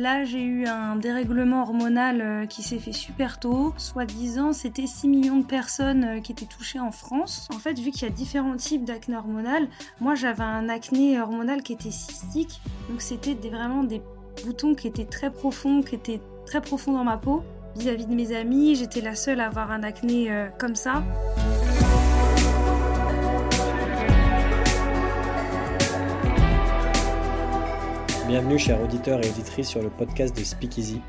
Là, j'ai eu un dérèglement hormonal euh, qui s'est fait super tôt. Soi-disant, c'était 6 millions de personnes euh, qui étaient touchées en France. En fait, vu qu'il y a différents types d'acné hormonal, moi j'avais un acné hormonal qui était cystique. Donc c'était vraiment des boutons qui étaient très profonds, qui étaient très profonds dans ma peau. Vis-à-vis de mes amis, j'étais la seule à avoir un acné euh, comme ça. Bienvenue chers auditeurs et auditrices sur le podcast de Speakeasy,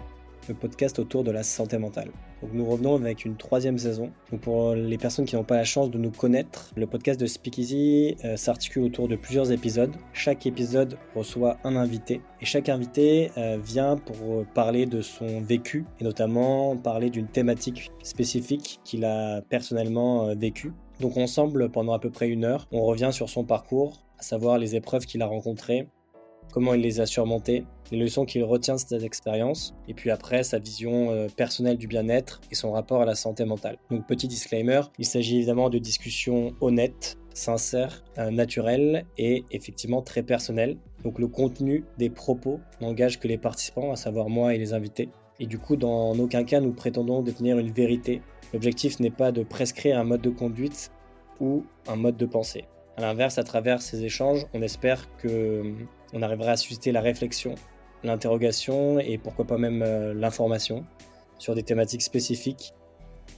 le podcast autour de la santé mentale. Nous revenons avec une troisième saison. Pour les personnes qui n'ont pas la chance de nous connaître, le podcast de Speakeasy euh, s'articule autour de plusieurs épisodes. Chaque épisode reçoit un invité et chaque invité euh, vient pour parler de son vécu et notamment parler d'une thématique spécifique qu'il a personnellement euh, vécue. Donc ensemble, pendant à peu près une heure, on revient sur son parcours, à savoir les épreuves qu'il a rencontrées, comment il les a surmontées, les leçons qu'il retient de cette expérience, et puis après sa vision euh, personnelle du bien-être et son rapport à la santé mentale. Donc petit disclaimer, il s'agit évidemment de discussions honnêtes, sincères, euh, naturelles et effectivement très personnelles. Donc le contenu des propos n'engage que les participants, à savoir moi et les invités. Et du coup, dans aucun cas, nous prétendons détenir une vérité. L'objectif n'est pas de prescrire un mode de conduite ou un mode de pensée. À l'inverse, à travers ces échanges, on espère que on arrivera à susciter la réflexion, l'interrogation et pourquoi pas même euh, l'information sur des thématiques spécifiques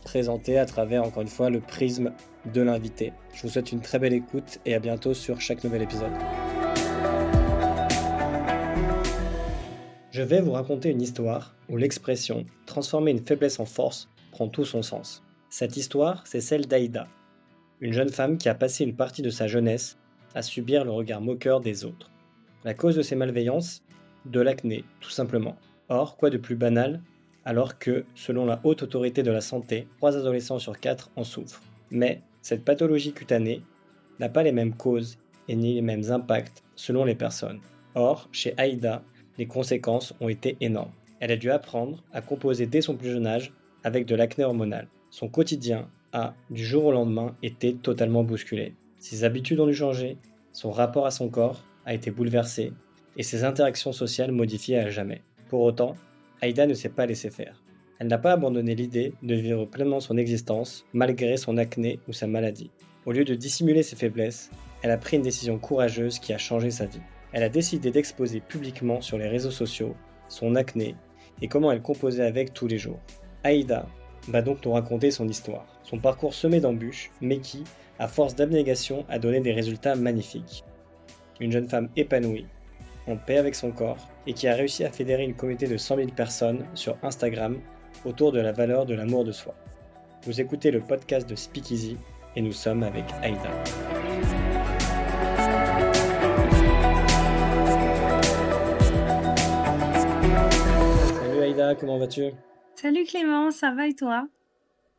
présentées à travers, encore une fois, le prisme de l'invité. Je vous souhaite une très belle écoute et à bientôt sur chaque nouvel épisode. Je vais vous raconter une histoire où l'expression transformer une faiblesse en force prend tout son sens. Cette histoire, c'est celle d'Aïda, une jeune femme qui a passé une partie de sa jeunesse à subir le regard moqueur des autres. La cause de ces malveillances De l'acné, tout simplement. Or, quoi de plus banal alors que, selon la haute autorité de la santé, 3 adolescents sur 4 en souffrent. Mais cette pathologie cutanée n'a pas les mêmes causes et ni les mêmes impacts selon les personnes. Or, chez Aïda, les conséquences ont été énormes. Elle a dû apprendre à composer dès son plus jeune âge avec de l'acné hormonal. Son quotidien a, du jour au lendemain, été totalement bousculé. Ses habitudes ont dû changer, son rapport à son corps a été bouleversé et ses interactions sociales modifiées à jamais. Pour autant, Aïda ne s'est pas laissée faire. Elle n'a pas abandonné l'idée de vivre pleinement son existence malgré son acné ou sa maladie. Au lieu de dissimuler ses faiblesses, elle a pris une décision courageuse qui a changé sa vie. Elle a décidé d'exposer publiquement sur les réseaux sociaux son acné et comment elle composait avec tous les jours. Aïda va donc nous raconter son histoire, son parcours semé d'embûches, mais qui, à force d'abnégation, a donné des résultats magnifiques une jeune femme épanouie, en paix avec son corps, et qui a réussi à fédérer une communauté de 100 000 personnes sur Instagram autour de la valeur de l'amour de soi. Vous écoutez le podcast de Speakeasy et nous sommes avec Aïda. Salut Aïda, comment vas-tu? Salut Clément, ça va et toi?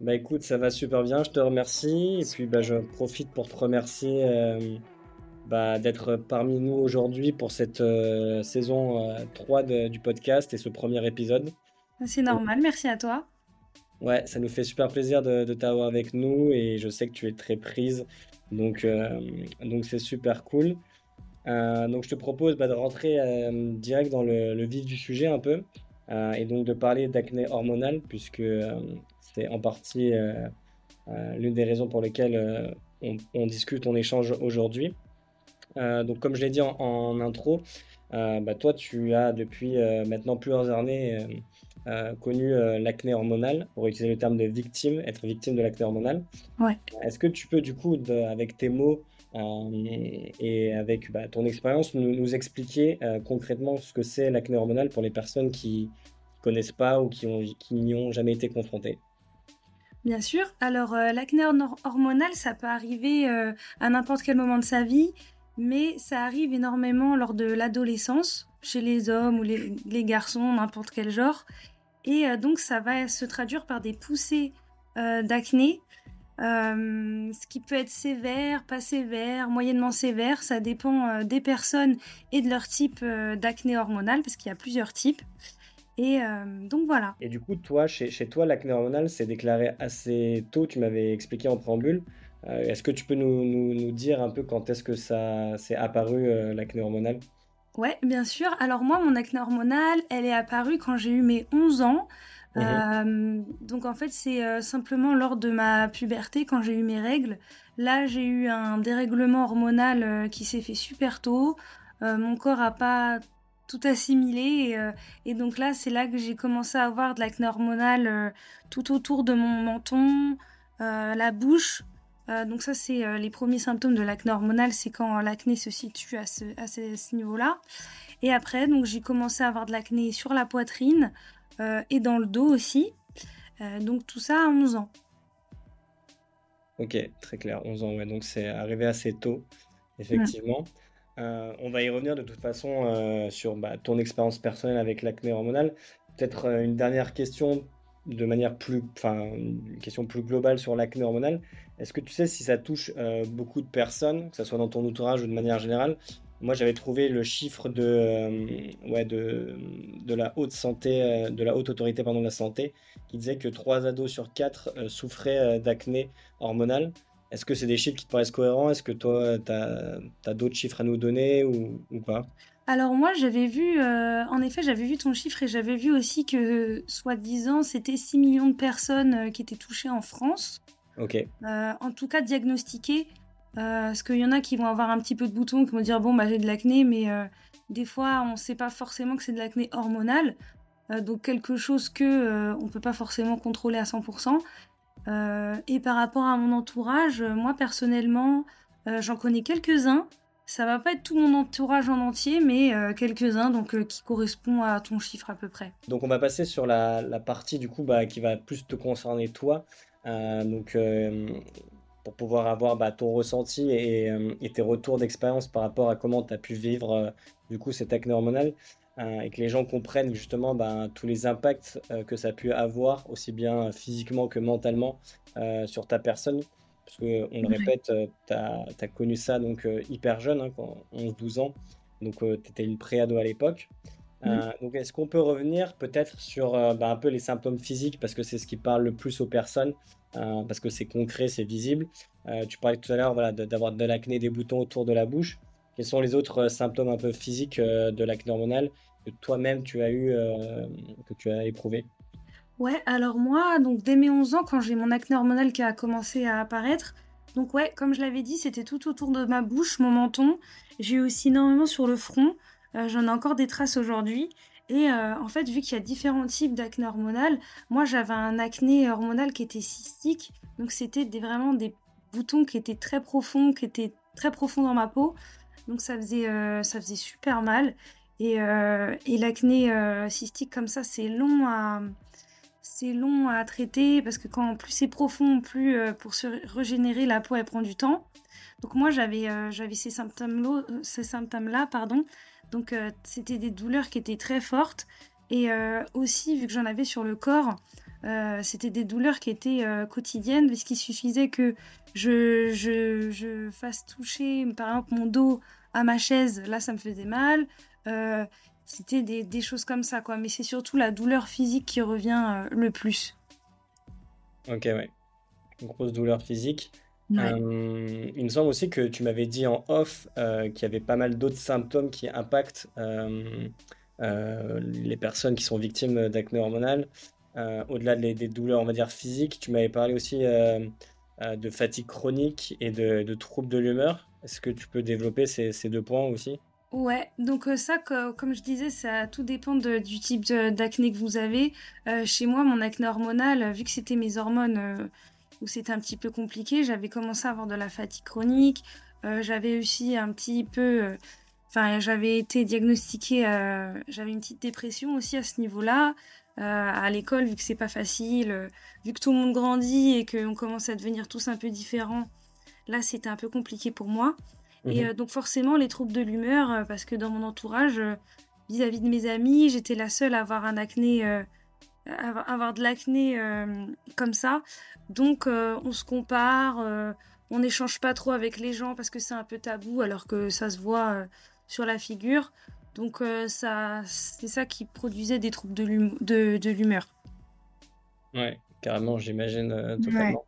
Bah écoute, ça va super bien, je te remercie. Et puis bah, je profite pour te remercier euh, bah, d'être parmi nous aujourd'hui pour cette euh, saison 3 euh, du podcast et ce premier épisode. C'est normal, merci à toi. Ouais, ça nous fait super plaisir de, t'avoir avec nous et je sais que tu es très prise, donc euh, donc c'est super cool. donc je te propose bah, de rentrer direct dans le, vif du sujet un peu et donc de parler d'acné hormonal puisque c'est en partie l'une des raisons pour lesquelles on, on, discute, on échange aujourd'hui. Euh, donc, comme je l'ai dit en, intro, euh, bah, toi, tu as depuis euh, maintenant plusieurs années connu l'acné hormonal, pour utiliser le terme de victime, être victime de l'acné hormonal. Ouais. Est-ce que tu peux, du coup, avec tes mots et avec bah, ton expérience, nous, expliquer concrètement ce que c'est l'acné hormonal pour les personnes qui connaissent pas ou qui n'y ont, jamais été confrontées? Bien sûr. Alors, l'acné hormonal, ça peut arriver à n'importe quel moment de sa vie mais ça arrive énormément lors de l'adolescence, chez les hommes ou les, garçons, n'importe quel genre. Et euh, donc ça va se traduire par des poussées euh, d'acné, euh, ce qui peut être sévère, pas sévère, moyennement sévère, ça dépend des personnes et de leur type d'acné hormonal, parce qu'il y a plusieurs types. Et donc voilà. Et du coup, toi, chez, chez toi, l'acné hormonal s'est déclaré assez tôt, tu m'avais expliqué en préambule. Euh, est-ce que tu peux nous, dire un peu quand est-ce que ça s'est apparu, euh, l'acné hormonal? Ouais, bien sûr. Alors moi, mon acné hormonal, elle est apparue quand j'ai eu mes 11 ans. Mhm. Euh, donc en fait, c'est euh, simplement lors de ma puberté, quand j'ai eu mes règles. Là, j'ai eu un dérèglement hormonal euh, qui s'est fait super tôt. Mon corps a pas tout assimilé. Et, et donc là, c'est là que j'ai commencé à avoir de l'acné hormonal tout autour de mon menton, la bouche. Euh, donc ça, c'est euh, les premiers symptômes de l'acné hormonal, c'est quand l'acné se situe à ce, à ce, ce niveau-là. Et après, donc j'ai commencé à avoir de l'acné sur la poitrine euh, et dans le dos aussi. Euh, donc tout ça à 11 ans. Ok, très clair, 11 ans, ouais, donc c'est arrivé assez tôt, effectivement. Euh, on va y revenir de toute façon euh, sur bah, ton expérience personnelle avec l'acné hormonal. Peut-être euh, une dernière question de manière plus, enfin, une question plus globale sur l'acné hormonal. Est-ce que tu sais si ça touche euh, beaucoup de personnes, que ce soit dans ton entourage ou de manière générale? Moi, j'avais trouvé le chiffre de, euh, ouais, de, de la haute santé, euh, de la haute autorité, de la santé, qui disait que 3 ados sur 4 euh, souffraient d'acné hormonal. Est-ce que c'est des chiffres qui te paraissent cohérents? Est-ce que toi, tu as, d'autres chiffres à nous donner ou, ou pas? Alors moi, j'avais vu, en effet, j'avais vu ton chiffre et j'avais vu aussi que, soi-disant, c'était 6 millions de personnes qui étaient touchées en France. Euh, en tout cas, diagnostiquées. Euh, parce qu'il y en a qui vont avoir un petit peu de boutons, qui vont dire, bon, bah, j'ai de l'acné, mais euh, des fois, on ne sait pas forcément que c'est de l'acné hormonal. Euh, donc quelque chose que on peut pas forcément contrôler à 100%. Euh, et par rapport à mon entourage, moi personnellement, j'en connais quelques-uns. Ça va pas être tout mon entourage en entier, mais euh, quelques-uns, donc euh, qui correspond à ton chiffre à peu près. donc on va passer sur la, la partie du coup bah, qui va plus te concerner toi. Euh, donc euh, pour pouvoir avoir bah, ton ressenti et, euh, et tes retours d'expérience par rapport à comment tu as pu vivre euh, du coup cet acné hormonal euh, et que les gens comprennent justement bah, tous les impacts euh, que ça a pu avoir aussi bien physiquement que mentalement euh, sur ta personne. Parce que on le répète, tu as, connu ça donc euh, hyper jeune, hein, quand 11-12 ans. Donc tu étais une préado à l'époque. Euh, donc, est-ce qu'on peut revenir peut-être sur euh, bah, un peu les symptômes physiques parce que c'est ce qui parle le plus aux personnes, euh, parce que c'est concret, c'est visible. Tu parlais tout à l'heure voilà, d'avoir de l'acné, des boutons autour de la bouche. Quels sont les autres symptômes un peu physiques de l'acné hormonal que toi-même tu as eu, que tu as éprouvé? Ouais, alors moi, donc dès mes 11 ans, quand j'ai mon acné hormonal qui a commencé à apparaître, donc ouais, comme je l'avais dit, c'était tout autour de ma bouche, mon menton. J'ai eu aussi énormément sur le front. Euh, j'en ai encore des traces aujourd'hui. Et euh, en fait, vu qu'il y a différents types d'acné hormonal, moi j'avais un acné hormonal qui était cystique. Donc c'était vraiment des boutons qui étaient très profonds, qui étaient très profonds dans ma peau. Donc ça faisait, euh, ça faisait super mal. Et, et l'acné cystique comme ça, c'est long à c'est long à traiter parce que quand plus c'est profond, plus pour se régénérer, la peau elle prend du temps. Donc moi j'avais j'avais ces symptômes-là, ces symptômes-là, pardon. Donc euh, c'était des douleurs qui étaient très fortes et euh, aussi vu que j'en avais sur le corps, euh, c'était des douleurs qui étaient quotidiennes puisqu'il suffisait que je, je, fasse toucher par exemple mon dos à ma chaise, là ça me faisait mal. C'était des, choses comme ça, quoi. Mais c'est surtout la douleur physique qui revient le plus. Ok, ouais. Une grosse douleur physique. Ouais. Euh, il me semble aussi que tu m'avais dit en off euh, qu'il y avait pas mal d'autres symptômes qui impactent euh, les personnes qui sont victimes d'acné hormonal. Au-delà des, des douleurs, on va dire physiques, tu m'avais parlé aussi de fatigue chronique et de, de troubles de l'humeur. Est-ce que tu peux développer ces, ces deux points aussi? Ouais, donc ça, co- comme je disais, ça tout dépend de- du type d'acné que vous avez. Chez moi, mon acné hormonal, vu que c'était mes hormones où c'était un petit peu compliqué, j'avais commencé à avoir de la fatigue chronique. Euh, j'avais aussi un petit peu, euh, enfin, j'avais été diagnostiquée, euh, j'avais une petite dépression aussi à ce niveau-là. Euh, à l'école, vu que c'est pas facile, vu que tout le monde grandit et qu'on commence à devenir tous un peu différents, là, c'était un peu compliqué pour moi. Et Mhm. donc forcément les troubles de l'humeur, parce que dans mon entourage, vis-à-vis de mes amis, j'étais la seule à avoir un acné, avoir, avoir de l'acné euh, comme ça. Donc euh, on se compare, euh, on n'échange pas trop avec les gens parce que c'est un peu tabou, alors que ça se voit sur la figure. Donc ça, c'est ça qui produisait des troubles de l'hum- de, de l'humeur. Ouais, carrément, j'imagine Ouais. totalement.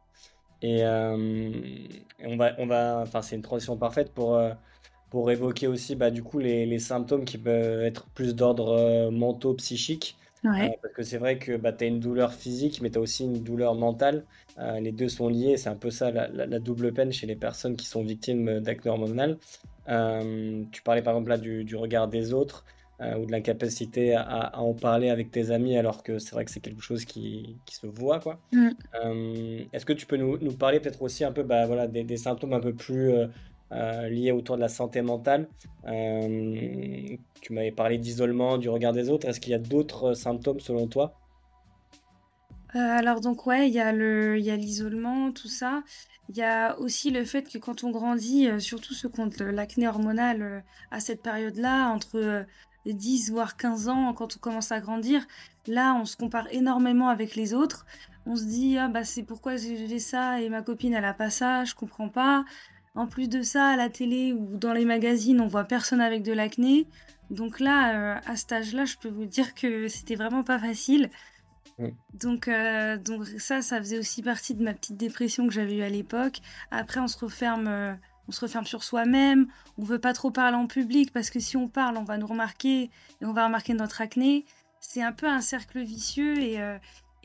Et, et on va, on va, enfin, c'est une transition parfaite pour, pour évoquer aussi bah, du coup les, symptômes qui peuvent être plus d'ordre mentaux, psychique. Parce que c'est vrai que bah, tu as une douleur physique, mais tu as aussi une douleur mentale. les deux sont liés, c'est un peu ça la, double peine chez les personnes qui sont victimes d'acné hormonal. tu parlais par exemple là du regard des autres. Euh, ou de l'incapacité à, à, en parler avec tes amis alors que c'est vrai que c'est quelque chose qui, qui, se voit quoi. Mm. Euh, est-ce que tu peux nous, nous parler peut-être aussi un peu bah, voilà, des, des, symptômes un peu plus euh, liés autour de la santé mentale Tu m'avais parlé d'isolement, du regard des autres. Est-ce qu'il y a d'autres symptômes selon toi? Alors donc ouais, il y a l'isolement, tout ça. Il y a aussi le fait que quand on grandit, surtout ceux qui ont l'acné hormonal à cette période-là, entre 10 voire 15 ans quand on commence à grandir, là on se compare énormément avec les autres. On se dit ah bah c'est pourquoi j'ai ça et ma copine elle a pas ça, je comprends pas. En plus de ça, à la télé ou dans les magazines, on voit personne avec de l'acné. Donc là, euh, à cet âge-là, je peux vous dire que c'était vraiment pas facile. Donc, euh, donc ça, ça faisait aussi partie de ma petite dépression que j'avais eue à l'époque. Après, on se referme euh, on se referme sur soi-même, on veut pas trop parler en public parce que si on parle, on va nous remarquer et on va remarquer notre acné. C'est un peu un cercle vicieux et,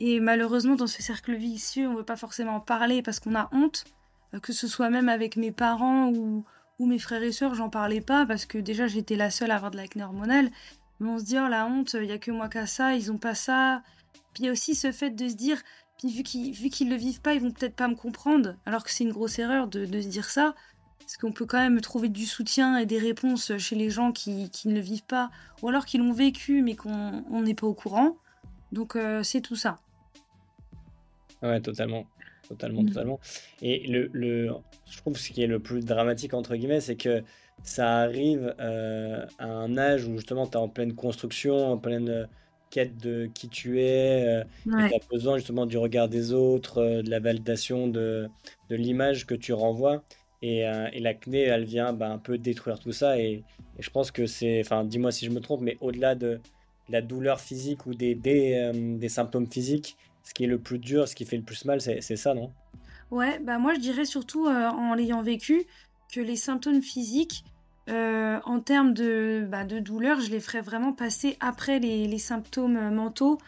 et malheureusement dans ce cercle vicieux, on veut pas forcément en parler parce qu'on a honte, que ce soit même avec mes parents ou, mes frères et sœurs, j'en parlais pas parce que déjà j'étais la seule à avoir de l'acné hormonal. Mais on se dit oh la honte, il y a que moi qui a ça, ils ont pas ça. Puis il y a aussi ce fait de se dire puis vu qu'ils vu qu'ils le vivent pas, ils vont peut-être pas me comprendre, alors que c'est une grosse erreur de, se dire ça. Parce qu'on peut quand même trouver du soutien et des réponses chez les gens qui, ne le vivent pas, ou alors qui l'ont vécu mais qu'on n'est pas au courant. Donc euh, c'est tout ça. Ouais, totalement. Totalement, mm. totalement. Et le, le, je trouve ce qui est le plus dramatique, entre guillemets, c'est que ça arrive euh, à un âge où justement tu es en pleine construction, en pleine euh, quête de qui tu es, tu as besoin justement du regard des autres, de la validation de, de l'image que tu renvoies. Euh, et, l'acné, elle vient bah, un peu détruire tout ça. Et, je pense que c'est, enfin, dis-moi si je me trompe, mais au-delà de, la douleur physique ou des, euh, des, symptômes physiques, ce qui est le plus dur, ce qui fait le plus mal, c'est ça, non? Ouais, bah moi je dirais surtout euh, en l'ayant vécu que les symptômes physiques, en termes de, bah, de douleur, je les ferais vraiment passer après les, les symptômes mentaux.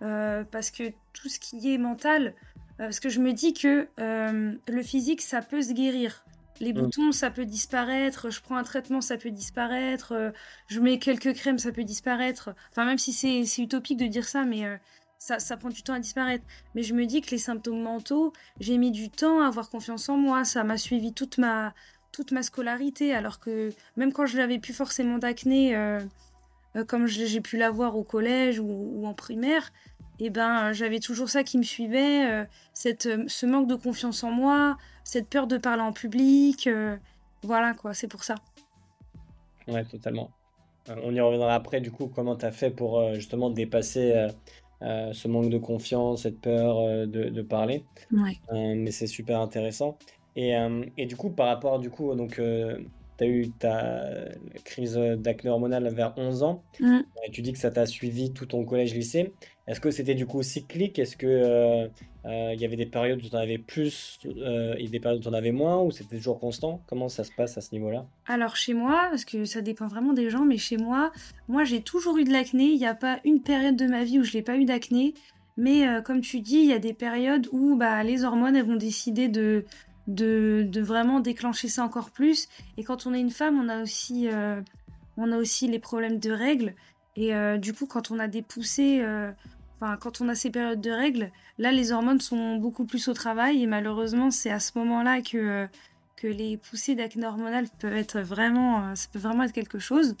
parce que tout ce qui est mental, parce que je me dis que le physique, ça peut se guérir. Les mm. boutons, ça peut disparaître. Je prends un traitement, ça peut disparaître. Euh, je mets quelques crèmes, ça peut disparaître. Enfin, même si c'est utopique de dire ça, mais euh, ça, prend du temps à disparaître. Mais je me dis que les symptômes mentaux, j'ai mis du temps à avoir confiance en moi. Ça m'a suivi toute ma, toute ma scolarité. Alors que même quand je n'avais plus forcément d'acné, euh, comme j'ai pu l'avoir au collège ou, en primaire, eh ben j'avais toujours ça qui me suivait. cette, ce manque de confiance en moi cette peur de parler en public. Euh, voilà, quoi, c'est pour ça. Ouais, totalement. Euh, on y reviendra après, du coup, comment tu as fait pour euh, justement dépasser ce manque de confiance, cette peur de, parler. Ouais. mais c'est super intéressant. Et, et, du coup, par rapport, du coup, donc, tu as eu ta crise d'acné hormonale vers 11 ans. Mm. Tu dis que ça t'a suivi tout ton collège-lycée. Est-ce que c'était du coup cyclique? Est-ce que euh, euh, il y avait des périodes où tu en avais plus euh, et des périodes où tu en avais moins Ou c'était toujours constant? Comment ça se passe à ce niveau-là? Alors chez moi, parce que ça dépend vraiment des gens, mais chez moi, moi j'ai toujours eu de l'acné. Il n'y a pas une période de ma vie où je n'ai pas eu d'acné. Mais comme tu dis, il y a des périodes où bah, les hormones elles vont décider de, de, vraiment déclencher ça encore plus. Et quand on est une femme, on a aussi, on a aussi les problèmes de règles. Et du coup, quand on a des poussées, Enfin, quand on a ces périodes de règles, là, les hormones sont beaucoup plus au travail et malheureusement, c'est à ce moment-là que, que les poussées d'acné hormonal peuvent être vraiment, euh, ça peut vraiment être quelque chose.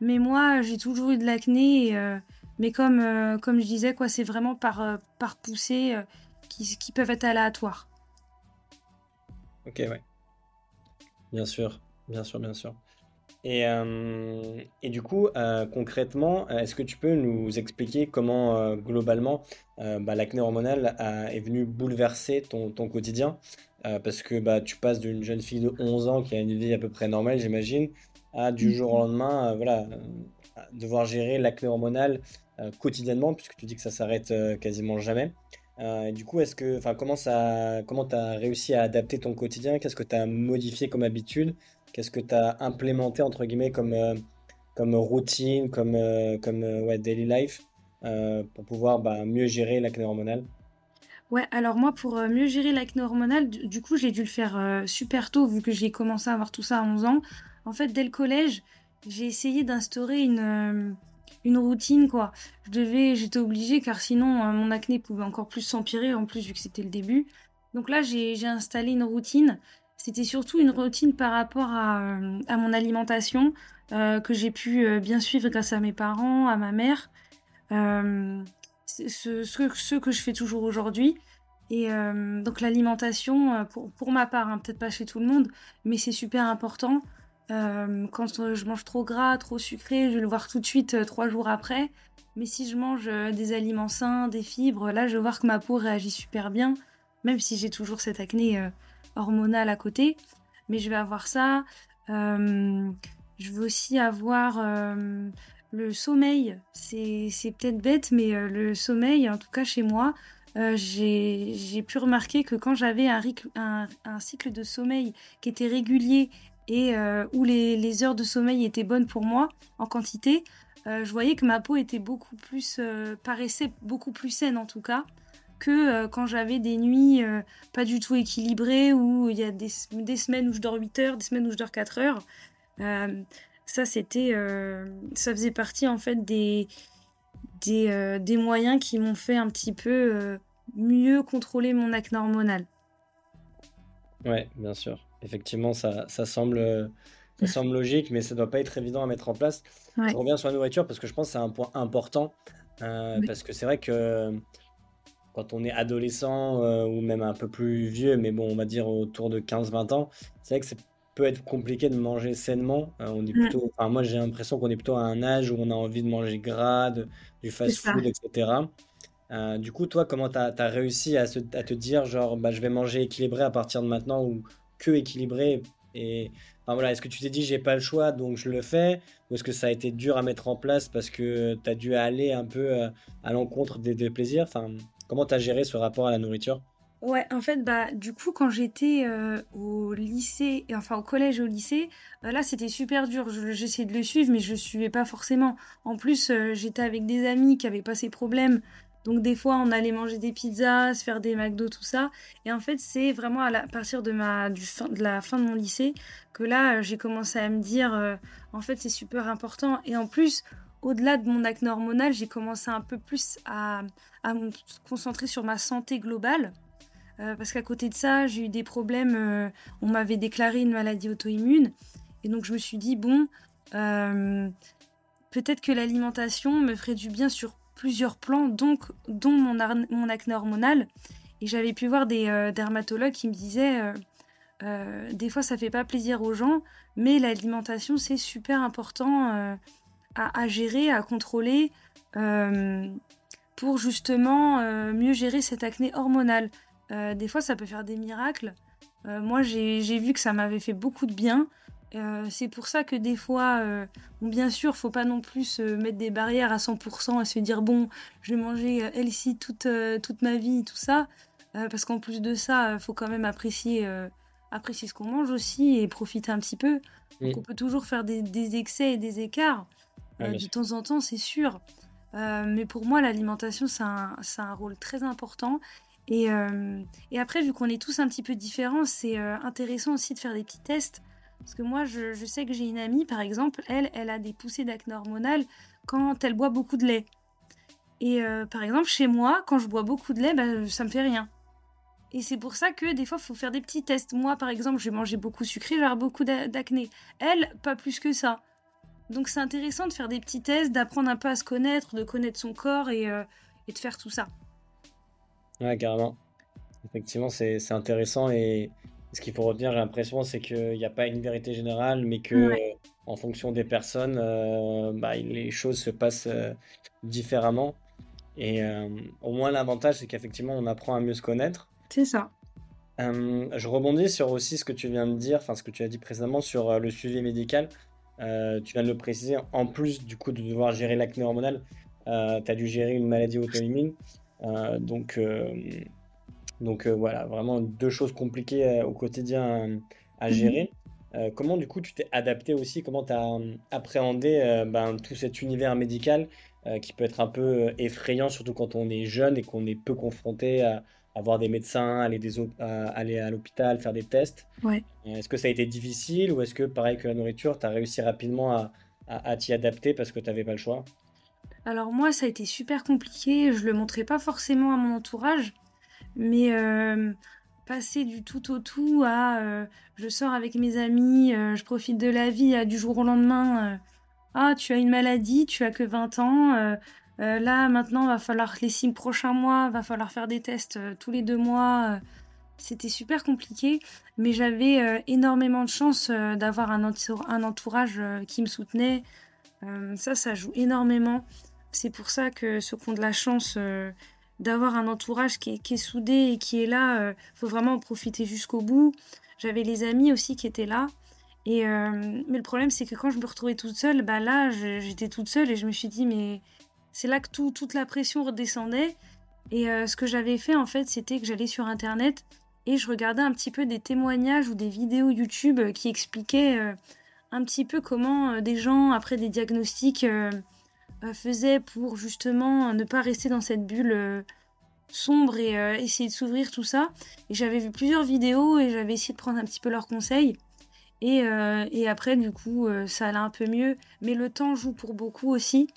Mais moi, j'ai toujours eu de l'acné, euh, mais comme, euh, comme je disais, quoi, c'est vraiment par, par poussées qui, qui peuvent être aléatoires. Ok, ouais. Bien sûr, bien sûr, bien sûr. Et, euh, et, du coup, euh, concrètement, est-ce que tu peux nous expliquer comment euh, globalement bah, l'acné hormonal est venu bouleverser ton, ton quotidien? Parce que bah, tu passes d'une jeune fille de 11 ans qui a une vie à peu près normale, j'imagine, à du jour au lendemain, voilà, devoir gérer l'acné hormonal quotidiennement, puisque tu dis que ça s'arrête quasiment jamais. Et du coup, est-ce que, enfin, comment ça, comment tu as réussi à adapter ton quotidien? Qu'est-ce que tu as modifié comme habitude? Qu'est-ce que tu as implémenté, entre guillemets, comme, comme routine, comme, comme ouais, daily life pour pouvoir bah, mieux gérer l'acné hormonal Ouais, alors moi, pour mieux gérer l'acné hormonal, du, coup, j'ai dû le faire super tôt, vu que j'ai commencé à avoir tout ça à 11 ans. En fait, dès le collège, j'ai essayé d'instaurer une, une routine, quoi. Je devais, j'étais obligée, car sinon, mon acné pouvait encore plus s'empirer, en plus, vu que c'était le début. Donc là, j'ai installé une routine. C'était surtout une routine par rapport à, à mon alimentation, que j'ai pu bien suivre grâce à mes parents, à ma mère. Euh, ce, ce, que je fais toujours aujourd'hui. Et euh, donc l'alimentation, euh, pour, pour, ma part, hein, peut-être pas chez tout le monde, mais c'est super important. Quand je mange trop gras, trop sucré, je vais le voir tout de suite trois jours après. Mais si je mange des aliments sains, des fibres, là je vais voir que ma peau réagit super bien, même si j'ai toujours cette acné hormonale à côté. Mais je vais avoir ça. je veux aussi avoir le sommeil, c'est peut-être bête, mais euh, le sommeil, en tout cas chez moi, euh, j'ai pu remarquer que quand j'avais un, cycle de sommeil qui était régulier et euh, où les, heures de sommeil étaient bonnes pour moi en quantité, je voyais que ma peau était beaucoup plus, paraissait beaucoup plus saine en tout cas que quand j'avais des nuits pas du tout équilibrées où il y a des, semaines où je dors 8 heures, des semaines où je dors 4 heures ça c'était euh, ça faisait partie en fait des des, euh, moyens qui m'ont fait un petit peu euh, mieux contrôler mon acné hormonal. Ouais, bien sûr. Effectivement, ça, ça semble ça semble logique, mais ça doit pas être évident à mettre en place. Je reviens sur la nourriture parce que je pense que c'est un point important. Parce que c'est vrai que quand on est adolescent ou même un peu plus vieux, mais bon, on va dire autour de 15-20 ans, c'est vrai que c'est peut être compliqué de manger sainement. Euh, on est mm. plutôt, enfin, moi j'ai l'impression qu'on est plutôt à un âge où on a envie de manger gras, du fast-food, etc. Euh, du coup, toi, comment tu as, réussi à, te dire, genre, bah, je vais manger équilibré à partir de maintenant ou que équilibré et enfin, voilà, Est-ce que tu t'es dit, j'ai pas le choix, donc je le fais? Ou est-ce que ça a été dur à mettre en place parce que tu as dû aller un peu euh, à l'encontre des, des, plaisirs? Enfin, Comment tu as géré ce rapport à la nourriture? Ouais, en fait, bah, du coup, quand j'étais euh, au lycée, enfin au collège et au lycée, euh, là, c'était super dur. J'essayais de le suivre, mais je suivais pas forcément. En plus, euh, j'étais avec des amis qui avaient pas ces problèmes. Donc, des fois, on allait manger des pizzas, se faire des McDo, tout ça. Et en fait, c'est vraiment à, partir de, la fin de mon lycée que là, j'ai commencé à me dire, en fait, c'est super important. Et en plus, au-delà de mon acné hormonal, j'ai commencé un peu plus à, me concentrer sur ma santé globale. Euh, parce qu'à côté de ça, j'ai eu des problèmes. Euh, on m'avait déclaré une maladie auto-immune. Et donc, je me suis dit, bon, euh, peut-être que l'alimentation me ferait du bien sur plusieurs plans, donc, dont mon, mon acné hormonal. Et j'avais pu voir des dermatologues qui me disaient, des fois, ça fait pas plaisir aux gens, mais l'alimentation, c'est super important à, à, gérer, à contrôler, pour justement mieux gérer cette acné hormonale. Euh, des fois, ça peut faire des miracles. Euh, moi, j'ai vu que ça m'avait fait beaucoup de bien. Euh, c'est pour ça que des fois, bien sûr, faut pas non plus se mettre des barrières à 100% et se dire bon, je vais manger healthy toute, toute ma vie, tout ça. parce qu'en plus de ça, faut quand même apprécier, apprécier ce qu'on mange aussi et profiter un petit peu. Donc, on peut toujours faire des, excès et des écarts. de temps en temps, c'est sûr. mais pour moi, l'alimentation, c'est un, un, rôle très important. Euh, et, après, vu qu'on est tous un petit peu différents, c'est euh, intéressant aussi de faire des petits tests. Parce que moi, je, sais que j'ai une amie, par exemple, elle, elle a des poussées d'acné hormonal quand elle boit beaucoup de lait. Et euh, par exemple, chez moi, quand je bois beaucoup de lait, bah, ça me fait rien. Et c'est pour ça que des fois, il faut faire des petits tests. Moi, par exemple, je vais manger beaucoup sucré, avoir beaucoup d'acné. Elle, pas plus que ça. Donc c'est intéressant de faire des petits tests, d'apprendre un peu à se connaître, de connaître son corps et, et de faire tout ça. Ouais, carrément. Effectivement, c'est intéressant et ce qu'il faut retenir, j'ai l'impression, c'est qu'il n'y a pas une vérité générale, mais que en fonction des personnes, euh, bah, les choses se passent euh, différemment. Et euh, au moins, l'avantage, c'est qu'effectivement, on apprend à mieux se connaître. C'est ça. je rebondis sur aussi ce que tu viens de dire, enfin ce que tu as dit précédemment sur le suivi médical. tu viens de le préciser, en plus du coup de devoir gérer l'acné hormonal, tu as dû gérer une maladie auto-immune. Donc, donc euh, voilà, vraiment deux choses compliquées au quotidien à mhm. gérer. comment du coup tu t'es adapté aussi, comment tu as appréhendé ben, tout cet univers médical qui peut être un peu effrayant, surtout quand on est jeune et qu'on est peu confronté à, avoir des médecins, aller, des, aller à l'hôpital, faire des tests? Ouais. Est-ce que ça a été difficile ou est-ce que, pareil que la nourriture, tu as réussi rapidement à, à, t'y adapter parce que tu n'avais pas le choix? Alors moi, ça a été super compliqué. Je le montrais pas forcément à mon entourage, mais euh, passer du tout au tout à euh, je sors avec mes amis, euh, je profite de la vie, à du jour au lendemain, ah tu as une maladie, tu as que 20 ans. là maintenant va falloir les six prochains mois, va falloir faire des tests tous les deux mois. C'était super compliqué, mais j'avais énormément de chance d'avoir un, un, entourage qui me soutenait. ça, ça joue énormément. C'est pour ça que ceux qui ont de la chance d'avoir un entourage qui est, soudé et qui est là, il faut vraiment en profiter jusqu'au bout. J'avais les amis aussi qui étaient là. Et, mais le problème, c'est que quand je me retrouvais toute seule, bah là, j'étais toute seule et je me suis dit, mais c'est là que tout, toute la pression redescendait. Et ce que j'avais fait, en fait, c'était que j'allais sur Internet et je regardais un petit peu des témoignages ou des vidéos YouTube qui expliquaient euh, un petit peu comment euh, des gens, après des diagnostics, euh, faisaient pour justement ne pas rester dans cette bulle sombre et essayer de s'ouvrir tout ça. Et j'avais vu plusieurs vidéos et j'avais essayé de prendre un petit peu leurs conseils. Et, et après, du coup, ça allait un peu mieux. Mais le temps joue pour beaucoup aussi.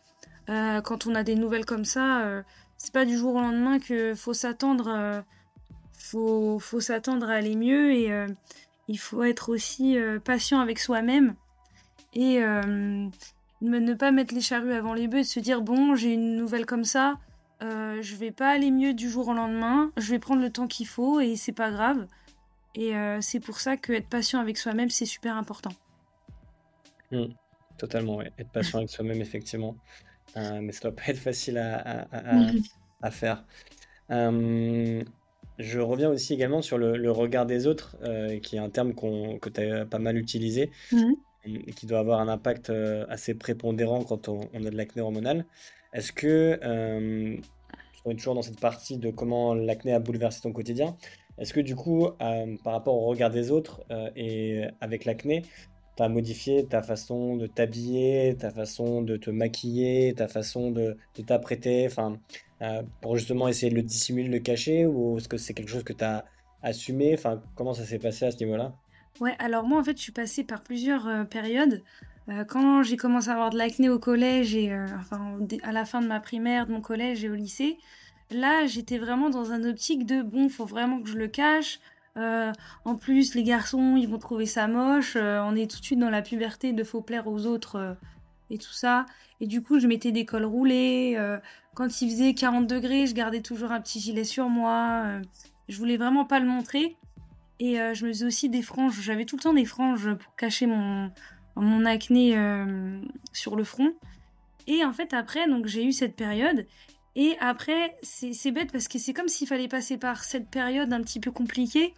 quand on a des nouvelles comme ça, c'est pas du jour au lendemain que faut s'attendre faut, faut s'attendre à aller mieux et euh, il faut être aussi euh, patient avec soi-même et euh, ne pas mettre les charrues avant les bœufs et se dire bon j'ai une nouvelle comme ça je vais pas aller mieux du jour au lendemain je vais prendre le temps qu'il faut et c'est pas grave et c'est pour ça que être patient avec soi-même c'est super important mmh. totalement ouais. être patient avec soi-même effectivement mais ça doit pas être facile à, à, à, à faire je reviens aussi également sur le, regard des autres, euh, qui est un terme que tu as pas mal utilisé mmh. Et qui doit avoir un impact euh, assez prépondérant quand on, a de l'acné hormonale. Est-ce que, euh, on est toujours dans cette partie de comment l'acné a bouleversé ton quotidien, est-ce que du coup, par rapport au regard des autres et avec l'acné, tu as modifié ta façon de t'habiller, ta façon de te maquiller, ta façon de, de t'apprêter enfin, euh, pour justement essayer de le dissimuler, le cacher Ou est-ce que c'est quelque chose que tu as assumé comment ça s'est passé à ce niveau-là? Ouais, alors moi en fait je suis passée par plusieurs euh, périodes. Euh, quand j'ai commencé à avoir de l'acné au collège et enfin à la fin de ma primaire, de mon collège et au lycée, là j'étais vraiment dans un optique de bon, faut vraiment que je le cache. en plus, les garçons, ils vont trouver ça moche. on est tout de suite dans la puberté de faut plaire aux autres et tout ça. Et du coup, je mettais des cols roulés. Euh, quand il faisait 40 degrés, je gardais toujours un petit gilet sur moi. Euh, je voulais vraiment pas le montrer. Et euh, je me faisais aussi des franges. J'avais tout le temps des franges pour cacher mon, mon acné sur le front. Et en fait, après, donc j'ai eu cette période. Et après, c'est bête parce que c'est comme s'il fallait passer par cette période un petit peu compliquée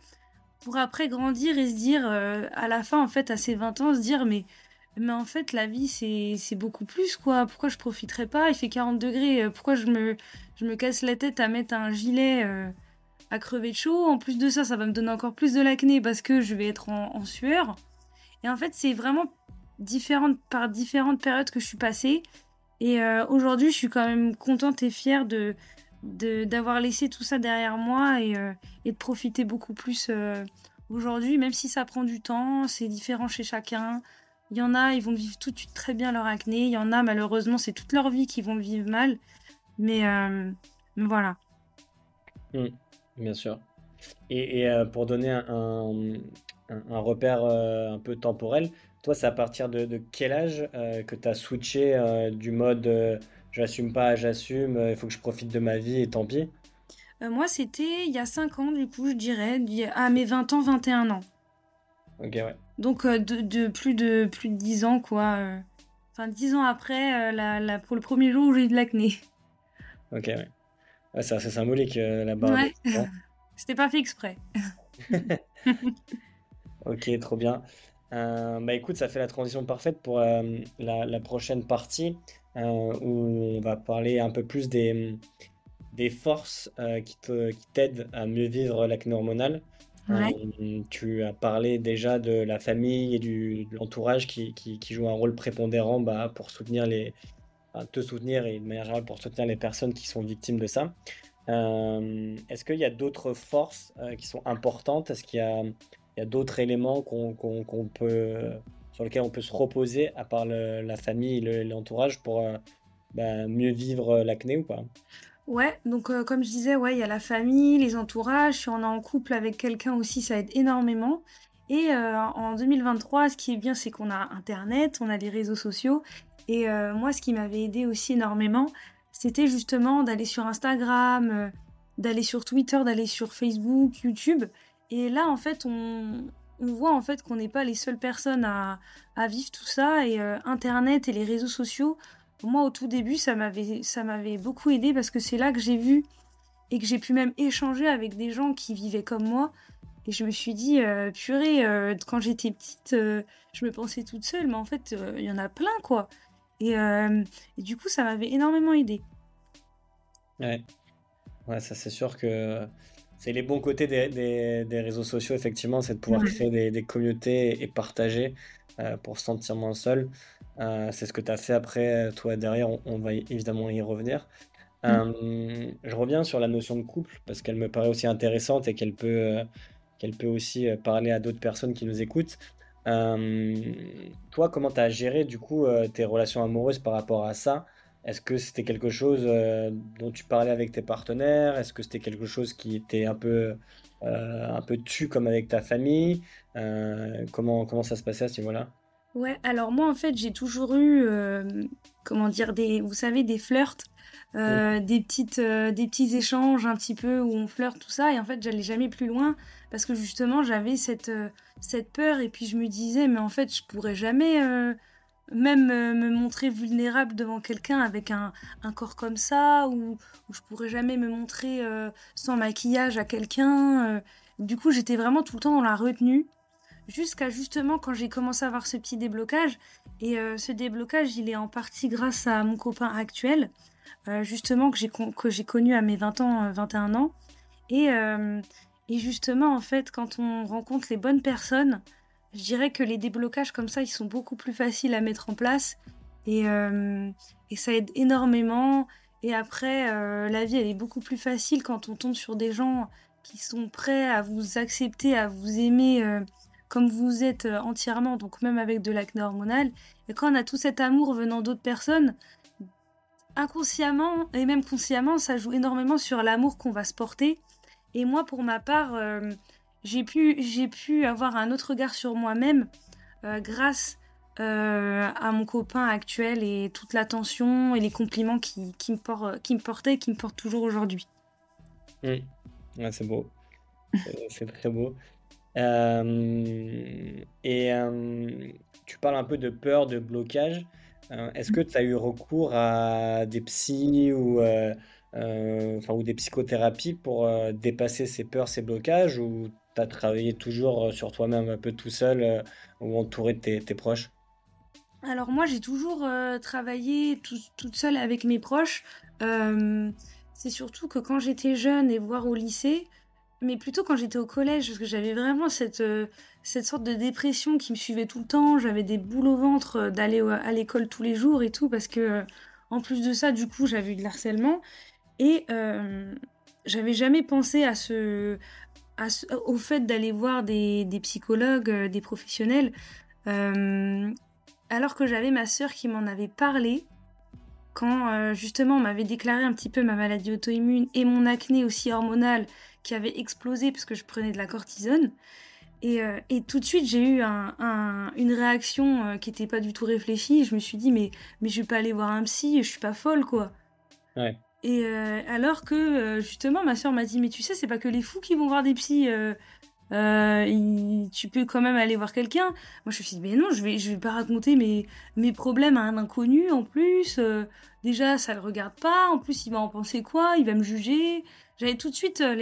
pour après grandir et se dire, à la fin, en fait, à ses 20 ans, se dire, mais mais en fait, la vie, c'est beaucoup plus, quoi. Pourquoi je profiterais pas? Il fait 40 degrés. Euh, pourquoi je me, je me casse la tête à mettre un gilet euh, à crever de chaud En plus de ça, ça va me donner encore plus de l'acné parce que je vais être en, sueur. Et en fait, c'est vraiment différentes, par différentes périodes que je suis passée. Et euh, aujourd'hui, je suis quand même contente et fière de d'avoir laissé tout ça derrière moi et, et de profiter beaucoup plus aujourd'hui, même si ça prend du temps, c'est différent chez chacun. Il y en a, ils vont vivre tout de suite très bien leur acné. Il y en a, malheureusement, c'est toute leur vie qui vont vivre mal. Mais, euh, voilà. Mmh, bien sûr. Et, euh, pour donner un, un, repère euh, un peu temporel, toi, c'est à partir de, quel âge que tu as switché du mode j'assume pas, j'assume, il faut que je profite de ma vie et tant pis? Moi, c'était il y a 5 ans, du coup, je dirais, à mes 20 ans, 21 ans. Ok, ouais. Donc euh, de, plus de plus de 10 ans quoi. Euh. Enfin 10 ans après euh, la, pour le premier jour où j'ai eu de l'acné. Ok ouais. C'est assez symbolique la barre. Ouais. C'était pas fait exprès. ok trop bien. bah écoute ça fait la transition parfaite pour la, prochaine partie où on va parler un peu plus des, des forces qui t'aident à mieux vivre l'acné hormonal. tu as parlé déjà de la famille et du, de l'entourage qui, qui, qui joue un rôle prépondérant bah, pour soutenir les, te soutenir et de manière générale pour soutenir les personnes qui sont victimes de ça. Est-ce qu'il y a d'autres forces qui sont importantes? Est-ce qu'il y a, d'autres éléments qu'on peut, sur lesquels on peut se reposer à part la famille et l'entourage pour bah, mieux vivre l'acné ou pas? Ouais, donc euh, comme je disais, ouais, il y a la famille, les entourages. Si on est en couple avec quelqu'un aussi, ça aide énormément. Et euh, en 2023, ce qui est bien, c'est qu'on a Internet, on a les réseaux sociaux. Et euh, moi, ce qui m'avait aidé aussi énormément, c'était justement d'aller sur Instagram, d'aller sur Twitter, d'aller sur Facebook, YouTube. Et là, en fait, on, voit en fait qu'on n'est pas les seules personnes à, vivre tout ça. Et Internet et les réseaux sociaux moi, au tout début, ça m'avait, ça m'avait beaucoup aidé parce que c'est là que j'ai vu et que j'ai pu même échanger avec des gens qui vivaient comme moi. Et je me suis dit, euh, purée, euh, quand j'étais petite, euh, je me pensais toute seule, mais en fait, il y en a plein, quoi. Et, du coup, ça m'avait énormément aidé. Ouais. Ouais, ça c'est sûr que c'est les bons côtés des, des, réseaux sociaux, effectivement, c'est de pouvoir créer des, des, communautés et partager pour se sentir moins seul. Euh, c'est ce que tu as fait après, toi derrière, on, va évidemment y revenir. Mm. Euh, je reviens sur la notion de couple parce qu'elle me paraît aussi intéressante et qu'elle peut, euh, qu'elle peut aussi parler à d'autres personnes qui nous écoutent. Toi, comment tu as géré du coup tes relations amoureuses par rapport à ça? Est-ce que c'était quelque chose dont tu parlais avec tes partenaires? Est-ce que c'était quelque chose qui était un peu, un peu tu comme avec ta famille? Comment, comment ça se passait à ce niveau-là? Ouais, alors moi en fait j'ai toujours eu, euh, comment dire, des, vous savez, des flirts, euh, des petites, euh, des petits échanges un petit peu où on flirte tout ça. Et en fait j'allais jamais plus loin parce que justement j'avais cette, cette peur. Et puis je me disais mais en fait je pourrais jamais même me montrer vulnérable devant quelqu'un avec un, un, corps comme ça ou, ou je pourrais jamais me montrer sans maquillage à quelqu'un. du coup j'étais vraiment tout le temps dans la retenue jusqu'à justement quand j'ai commencé à avoir ce petit déblocage. Et euh, ce déblocage, il est en partie grâce à mon copain actuel, euh, justement que j'ai j'ai connu à mes 20 ans, 21 euh, ans. Et, et justement, en fait, quand on rencontre les bonnes personnes, je dirais que les déblocages comme ça, ils sont beaucoup plus faciles à mettre en place. Et ça aide énormément. Et après, la vie, elle est beaucoup plus facile quand on tombe sur des gens qui sont prêts à vous accepter, à vous aimer comme vous êtes euh, entièrement, donc même avec de l'acné hormonal, et quand on a tout cet amour venant d'autres personnes, inconsciemment et même consciemment, ça joue énormément sur l'amour qu'on va se porter. Et moi, pour ma part, euh, j'ai pu, j'ai pu avoir un autre regard sur moi-même euh, grâce à mon copain actuel et toute l'attention et les compliments qui, qui, me, portent, qui me portaient et qui me portent toujours aujourd'hui. Mmh. c'est beau. c'est très beau. Euh, et euh, tu parles un peu de peur, de blocage. Euh, est-ce que tu as eu recours à des psys ou, enfin, ou des psychothérapies pour dépasser ces peurs, ces blocages ou tu as travaillé toujours sur toi-même un peu tout seul ou entouré de tes, proches? Alors moi j'ai toujours travaillé toute seule avec mes proches. c'est surtout que quand j'étais jeune et voire au lycée, mais plutôt quand j'étais au collège, parce que j'avais vraiment cette, euh, cette sorte de dépression qui me suivait tout le temps. J'avais des boules au ventre euh, d'aller à l'école tous les jours et tout, parce que euh, en plus de ça, du coup, j'avais eu de l'harcèlement. Et j'avais jamais pensé à ce, au fait d'aller voir des, des psychologues, des professionnels, alors que j'avais ma sœur qui m'en avait parlé quand justement on m'avait déclaré un petit peu ma maladie auto-immune et mon acné aussi hormonale qui avait explosé parce que je prenais de la cortisone. Et, euh, et tout de suite, j'ai eu un, une réaction euh, qui n'était pas du tout réfléchie. Je me suis dit, mais, mais je vais pas aller voir un psy, je suis pas folle, quoi. Ouais. Et euh, alors que, justement, ma soeur m'a dit, mais tu sais, c'est pas que les fous qui vont voir des psys. tu peux quand même aller voir quelqu'un. Moi, je me suis dit, mais non, je vais, je vais pas raconter mes, mes problèmes à un inconnu en plus. déjà, ça le regarde pas. En plus, il va en penser quoi? Il va me juger j'avais tout de suite euh,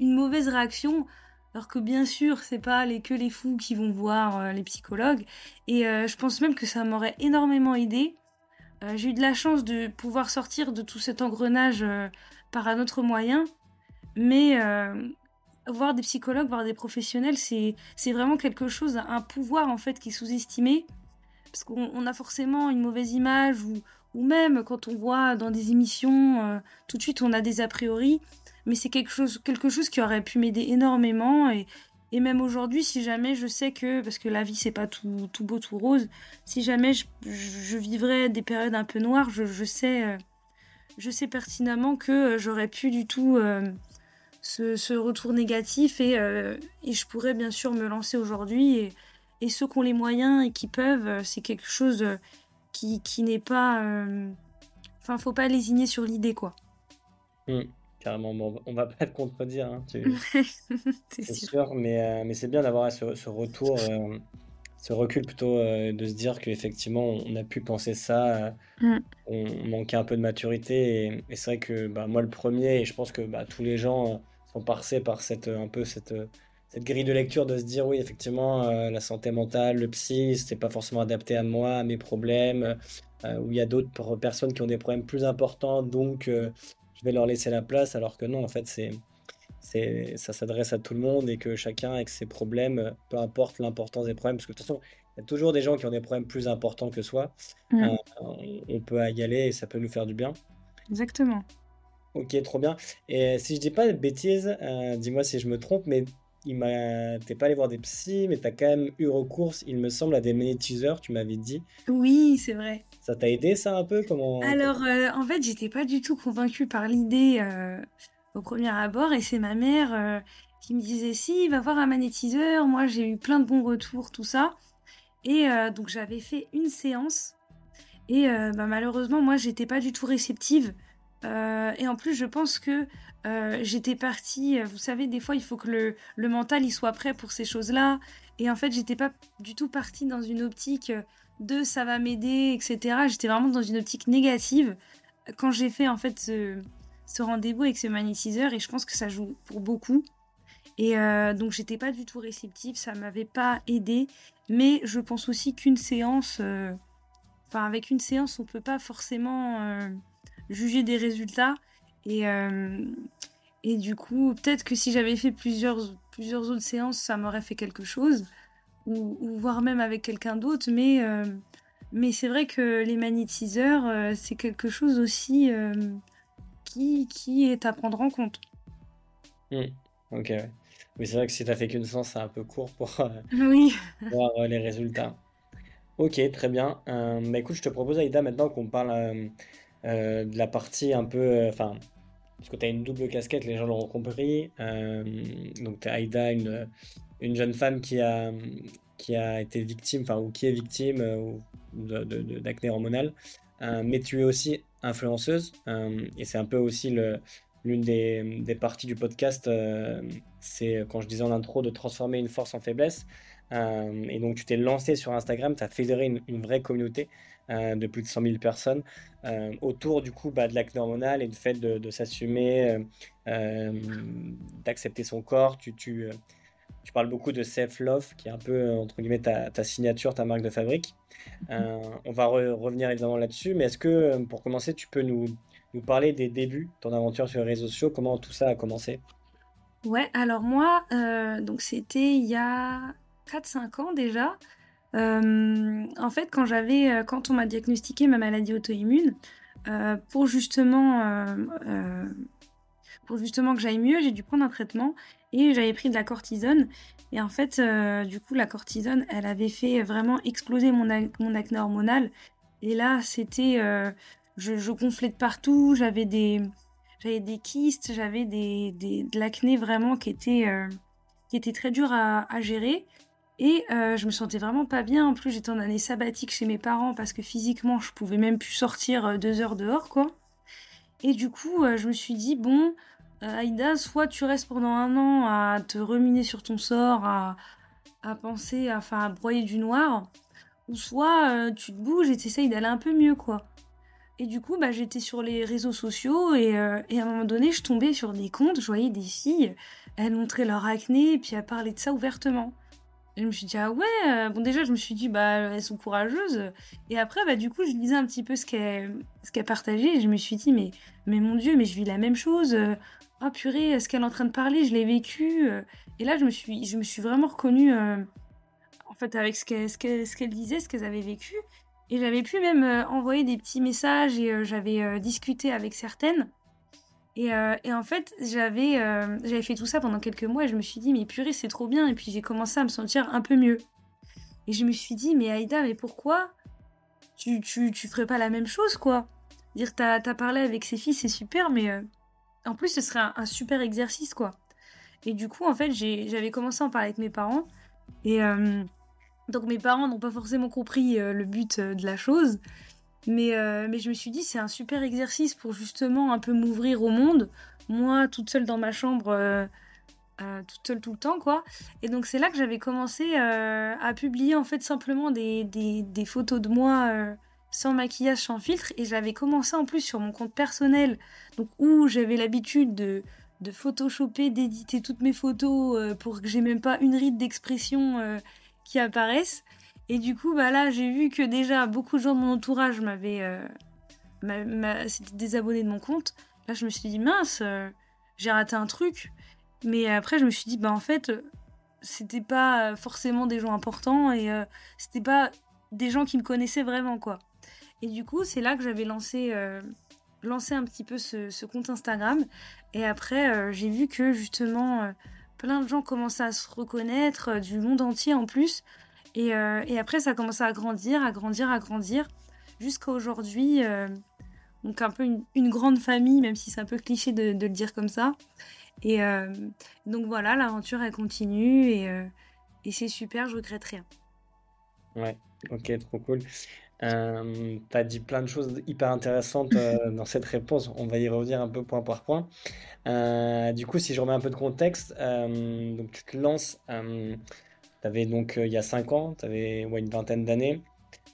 une mauvaise réaction. Alors que bien sûr, c'est pas que les fous qui vont voir euh, les psychologues. Et euh, je pense même que ça m'aurait énormément aidé. J'ai eu de la chance de pouvoir sortir de tout cet engrenage par un autre moyen. Mais voir des psychologues, voir des professionnels, c'est vraiment quelque chose, un pouvoir en fait qui est sous-estimé. Parce qu'on a forcément une mauvaise image ou, ou, même quand on voit dans des émissions, euh, tout de suite on a des a priori. Mais c'est quelque chose, quelque chose qui aurait pu m'aider énormément. Et, et même aujourd'hui, si jamais je sais que, parce que la vie c'est pas tout, tout, beau, tout rose, si jamais je, je, vivrais des périodes un peu noires, je, je sais, euh, je sais pertinemment que euh, j'aurais pu du tout ce, retour négatif et, et, je pourrais bien sûr me lancer aujourd'hui et, et, ceux qui ont les moyens et qui peuvent, c'est quelque chose qui, qui n'est pas... Enfin, faut pas lésigner sur l'idée, quoi. Mmh, carrément, bon, on va pas te contredire, hein, c'est sûr. mais, mais c'est bien d'avoir ce, ce, retour, ce recul plutôt de se dire qu'effectivement on a pu penser ça, mmh. on manquait un peu de maturité et, et c'est vrai que bah, moi le premier et je pense que bah, tous les gens sont par cette, un peu cette, cette grille de lecture de se dire oui, effectivement, euh, la santé mentale, le psy, c'est pas forcément adapté à moi, à mes problèmes, euh, où il y a d'autres personnes qui ont des problèmes plus importants, donc euh, je vais leur laisser la place, alors que non, en fait, c'est ça s'adresse à tout le monde et que chacun avec ses problèmes, peu importe l'importance des problèmes, parce que de toute façon, il y a toujours des gens qui ont des problèmes plus importants que soi. Mmh. on peut y aller et ça peut nous faire du bien. Exactement. Ok, trop bien. Et si je dis pas de bêtises, euh, dis-moi si je me trompe, mais il m'a... t'es pas allé voir des psys, mais tu as quand même eu recours, il me semble, à des magnétiseurs, tu m'avais dit. Oui, c'est vrai. Ça t'a aidé ça un peu comment Alors, euh, en fait, j'étais pas du tout convaincue par l'idée euh, au premier abord, et c'est ma mère qui me disait si, va voir un magnétiseur. Moi, j'ai eu plein de bons retours, tout ça. Et donc, j'avais fait une séance. Et bah, malheureusement, moi, j'étais pas du tout réceptive. Euh, et en plus, je pense que euh, j'étais partie. Vous savez, des fois, il faut que le, mental il soit prêt pour ces choses-là. Et en fait, j'étais pas du tout partie dans une optique de ça va m'aider, etc. J'étais vraiment dans une optique négative quand j'ai fait en fait ce, ce rendez-vous avec ce magnétiseur. Et je pense que ça joue pour beaucoup. Et euh, donc, j'étais pas du tout réceptive. Ça m'avait pas aidé. Mais je pense aussi qu'une séance. Enfin, avec une séance, on peut pas forcément juger des résultats. Et, euh, et du coup, peut-être que si j'avais fait plusieurs, plusieurs autres séances, ça m'aurait fait quelque chose. Ou, ou voire même avec quelqu'un d'autre. Mais, euh, mais c'est vrai que les magnétiseurs, euh, c'est quelque chose aussi qui, qui est à prendre en compte. Mmh. Ok. Oui, c'est vrai que si tu as fait qu'une séance, c'est un peu court pour oui. voir les résultats. Ok, très bien. bah écoute, je te propose, Aïda, maintenant qu'on parle euh, de la partie un peu. Euh, enfin, parce que tu as une double casquette, les gens l'ont compris. Euh, donc, tu as Aïda, une, une jeune femme qui a, qui a été victime, enfin, ou qui est victime d'acné hormonal. mais tu es aussi influenceuse. et c'est un peu aussi l'une des, des, parties du podcast, c'est quand je disais en intro de transformer une force en faiblesse. et donc tu t'es lancé sur Instagram, tu as fédéré une vraie communauté de plus de 100 000 personnes. Euh, autour du coup bah, de l'acte hormonal et du fait de, s'assumer, euh, euh, d'accepter son corps. Tu, tu, tu, parles beaucoup de self-love, qui est un peu, entre guillemets, ta, ta signature, ta marque de fabrique. on va revenir évidemment là-dessus, mais est-ce que, pour commencer, tu peux nous, nous parler des débuts, ton aventure sur les réseaux sociaux, comment tout ça a commencé? Ouais, alors moi, donc c'était il y a 4-5 ans déjà. Euh, en fait, quand j'avais, euh, quand on m'a diagnostiqué ma maladie auto-immune, euh, pour justement, pour justement que j'aille mieux, j'ai dû prendre un traitement et j'avais pris de la cortisone. Et en fait, du coup, la cortisone, elle avait fait vraiment exploser mon, acné hormonal. Et là, c'était, je, gonflais de partout, j'avais des, j'avais des kystes, j'avais des, des, de l'acné vraiment qui était, qui était très dur à, à gérer. Et euh, je me sentais vraiment pas bien. En plus, j'étais en année sabbatique chez mes parents parce que physiquement, je pouvais même plus sortir euh, deux heures dehors, quoi. Et du coup, euh, je me suis dit, bon, Aïda, soit tu restes pendant un an à te ruminer sur ton sort, à, à penser, à, enfin, à broyer du noir, ou soit tu te bouges et t'essayes d'aller un peu mieux, quoi. Et du coup, bah, j'étais sur les réseaux sociaux et, et, à un moment donné, je tombais sur des comptes, je voyais des filles, elles montraient leur acné et puis elles parlaient de ça ouvertement. Je me suis dit, ah ouais, euh, bon, déjà, je me suis dit, bah, elles sont courageuses. Et après, bah, du coup, je lisais un petit peu ce qu'elle partageait. Et je me suis dit, mais, mais mon Dieu, mais je vis la même chose. oh purée, ce qu'elle est en train de parler, je l'ai vécu. Et là, je me suis, je me suis vraiment reconnue en fait avec ce qu'elle disait, ce qu'elles avaient vécu. Et j'avais pu même envoyer des petits messages et j'avais discuté avec certaines. Et, et en fait, j'avais j'avais fait tout ça pendant quelques mois et je me suis dit, mais purée, c'est trop bien. Et puis j'ai commencé à me sentir un peu mieux. Et je me suis dit, mais Aïda, mais pourquoi tu, tu, tu ferais pas la même chose, quoi? Dire, t'as as parlé avec ses filles, c'est super, mais euh, en plus, ce serait un, super exercice, quoi. Et du coup, en fait, j'avais commencé à en parler avec mes parents. Et euh, donc, mes parents n'ont pas forcément compris euh, le but de la chose. Mais, mais je me suis dit, c'est un super exercice pour justement un peu m'ouvrir au monde. Moi, toute seule dans ma chambre euh, toute seule tout le temps quoi. Et donc c'est là que j'avais commencé euh, à publier en fait simplement des, des, photos de moi euh, sans maquillage sans filtre. Et j'avais commencé en plus sur mon compte personnel. Donc où j'avais l'habitude de de photoshopper d'éditer toutes mes photos pour que j'ai même pas une ride d'expression qui apparaisse et du coup bah là j'ai vu que déjà beaucoup de gens de mon entourage m'avaient c'était désabonné de mon compte là je me suis dit mince j'ai raté un truc mais après, je me suis dit, bah en fait, c'était pas forcément des gens importants et euh, c'était pas des gens qui me connaissaient vraiment, quoi. Et du coup, c'est là que j'avais lancé, euh, lancé un petit peu ce, compte Instagram. Et après, euh, j'ai vu que justement, plein de gens commençaient à se reconnaître, du monde entier en plus. Et, et, après, ça a commencé à grandir, à grandir, à grandir, jusqu'à aujourd'hui. donc un peu une, grande famille, même si c'est un peu cliché de, de le dire comme ça. Et euh, donc voilà, l'aventure elle continue et, euh, et c'est super, je regrette rien. Ouais, ok, trop cool. Euh, tu as dit plein de choses hyper intéressantes dans cette réponse. On va y revenir un peu point par point. du coup, si je remets un peu de contexte, donc tu te lances. Tu avais donc il y a 5 ans, tu avais une vingtaine d'années.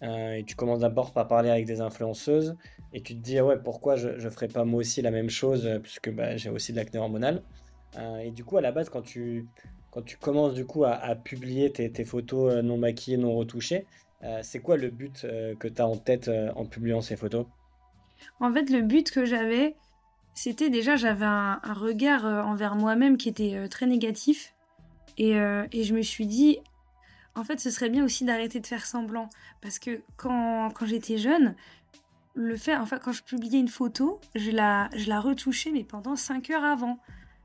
et tu commences d'abord par parler avec des influenceuses et tu te dis ouais pourquoi je ne ferais pas moi aussi la même chose euh, puisque bah, j'ai aussi de l'acné hormonal euh, et du coup à la base quand tu quand tu commences du coup à, publier tes, photos euh, non maquillées non retouchées c'est quoi le but que tu as en tête en publiant ces photos? En fait le but que j'avais c'était déjà j'avais un, regard envers moi-même qui était très négatif et, et je me suis dit en fait, ce serait bien aussi d'arrêter de faire semblant. Parce que quand, quand j'étais jeune, le fait, enfin, quand je publiais une photo, je la, je la retouchais, mais pendant 5 heures avant.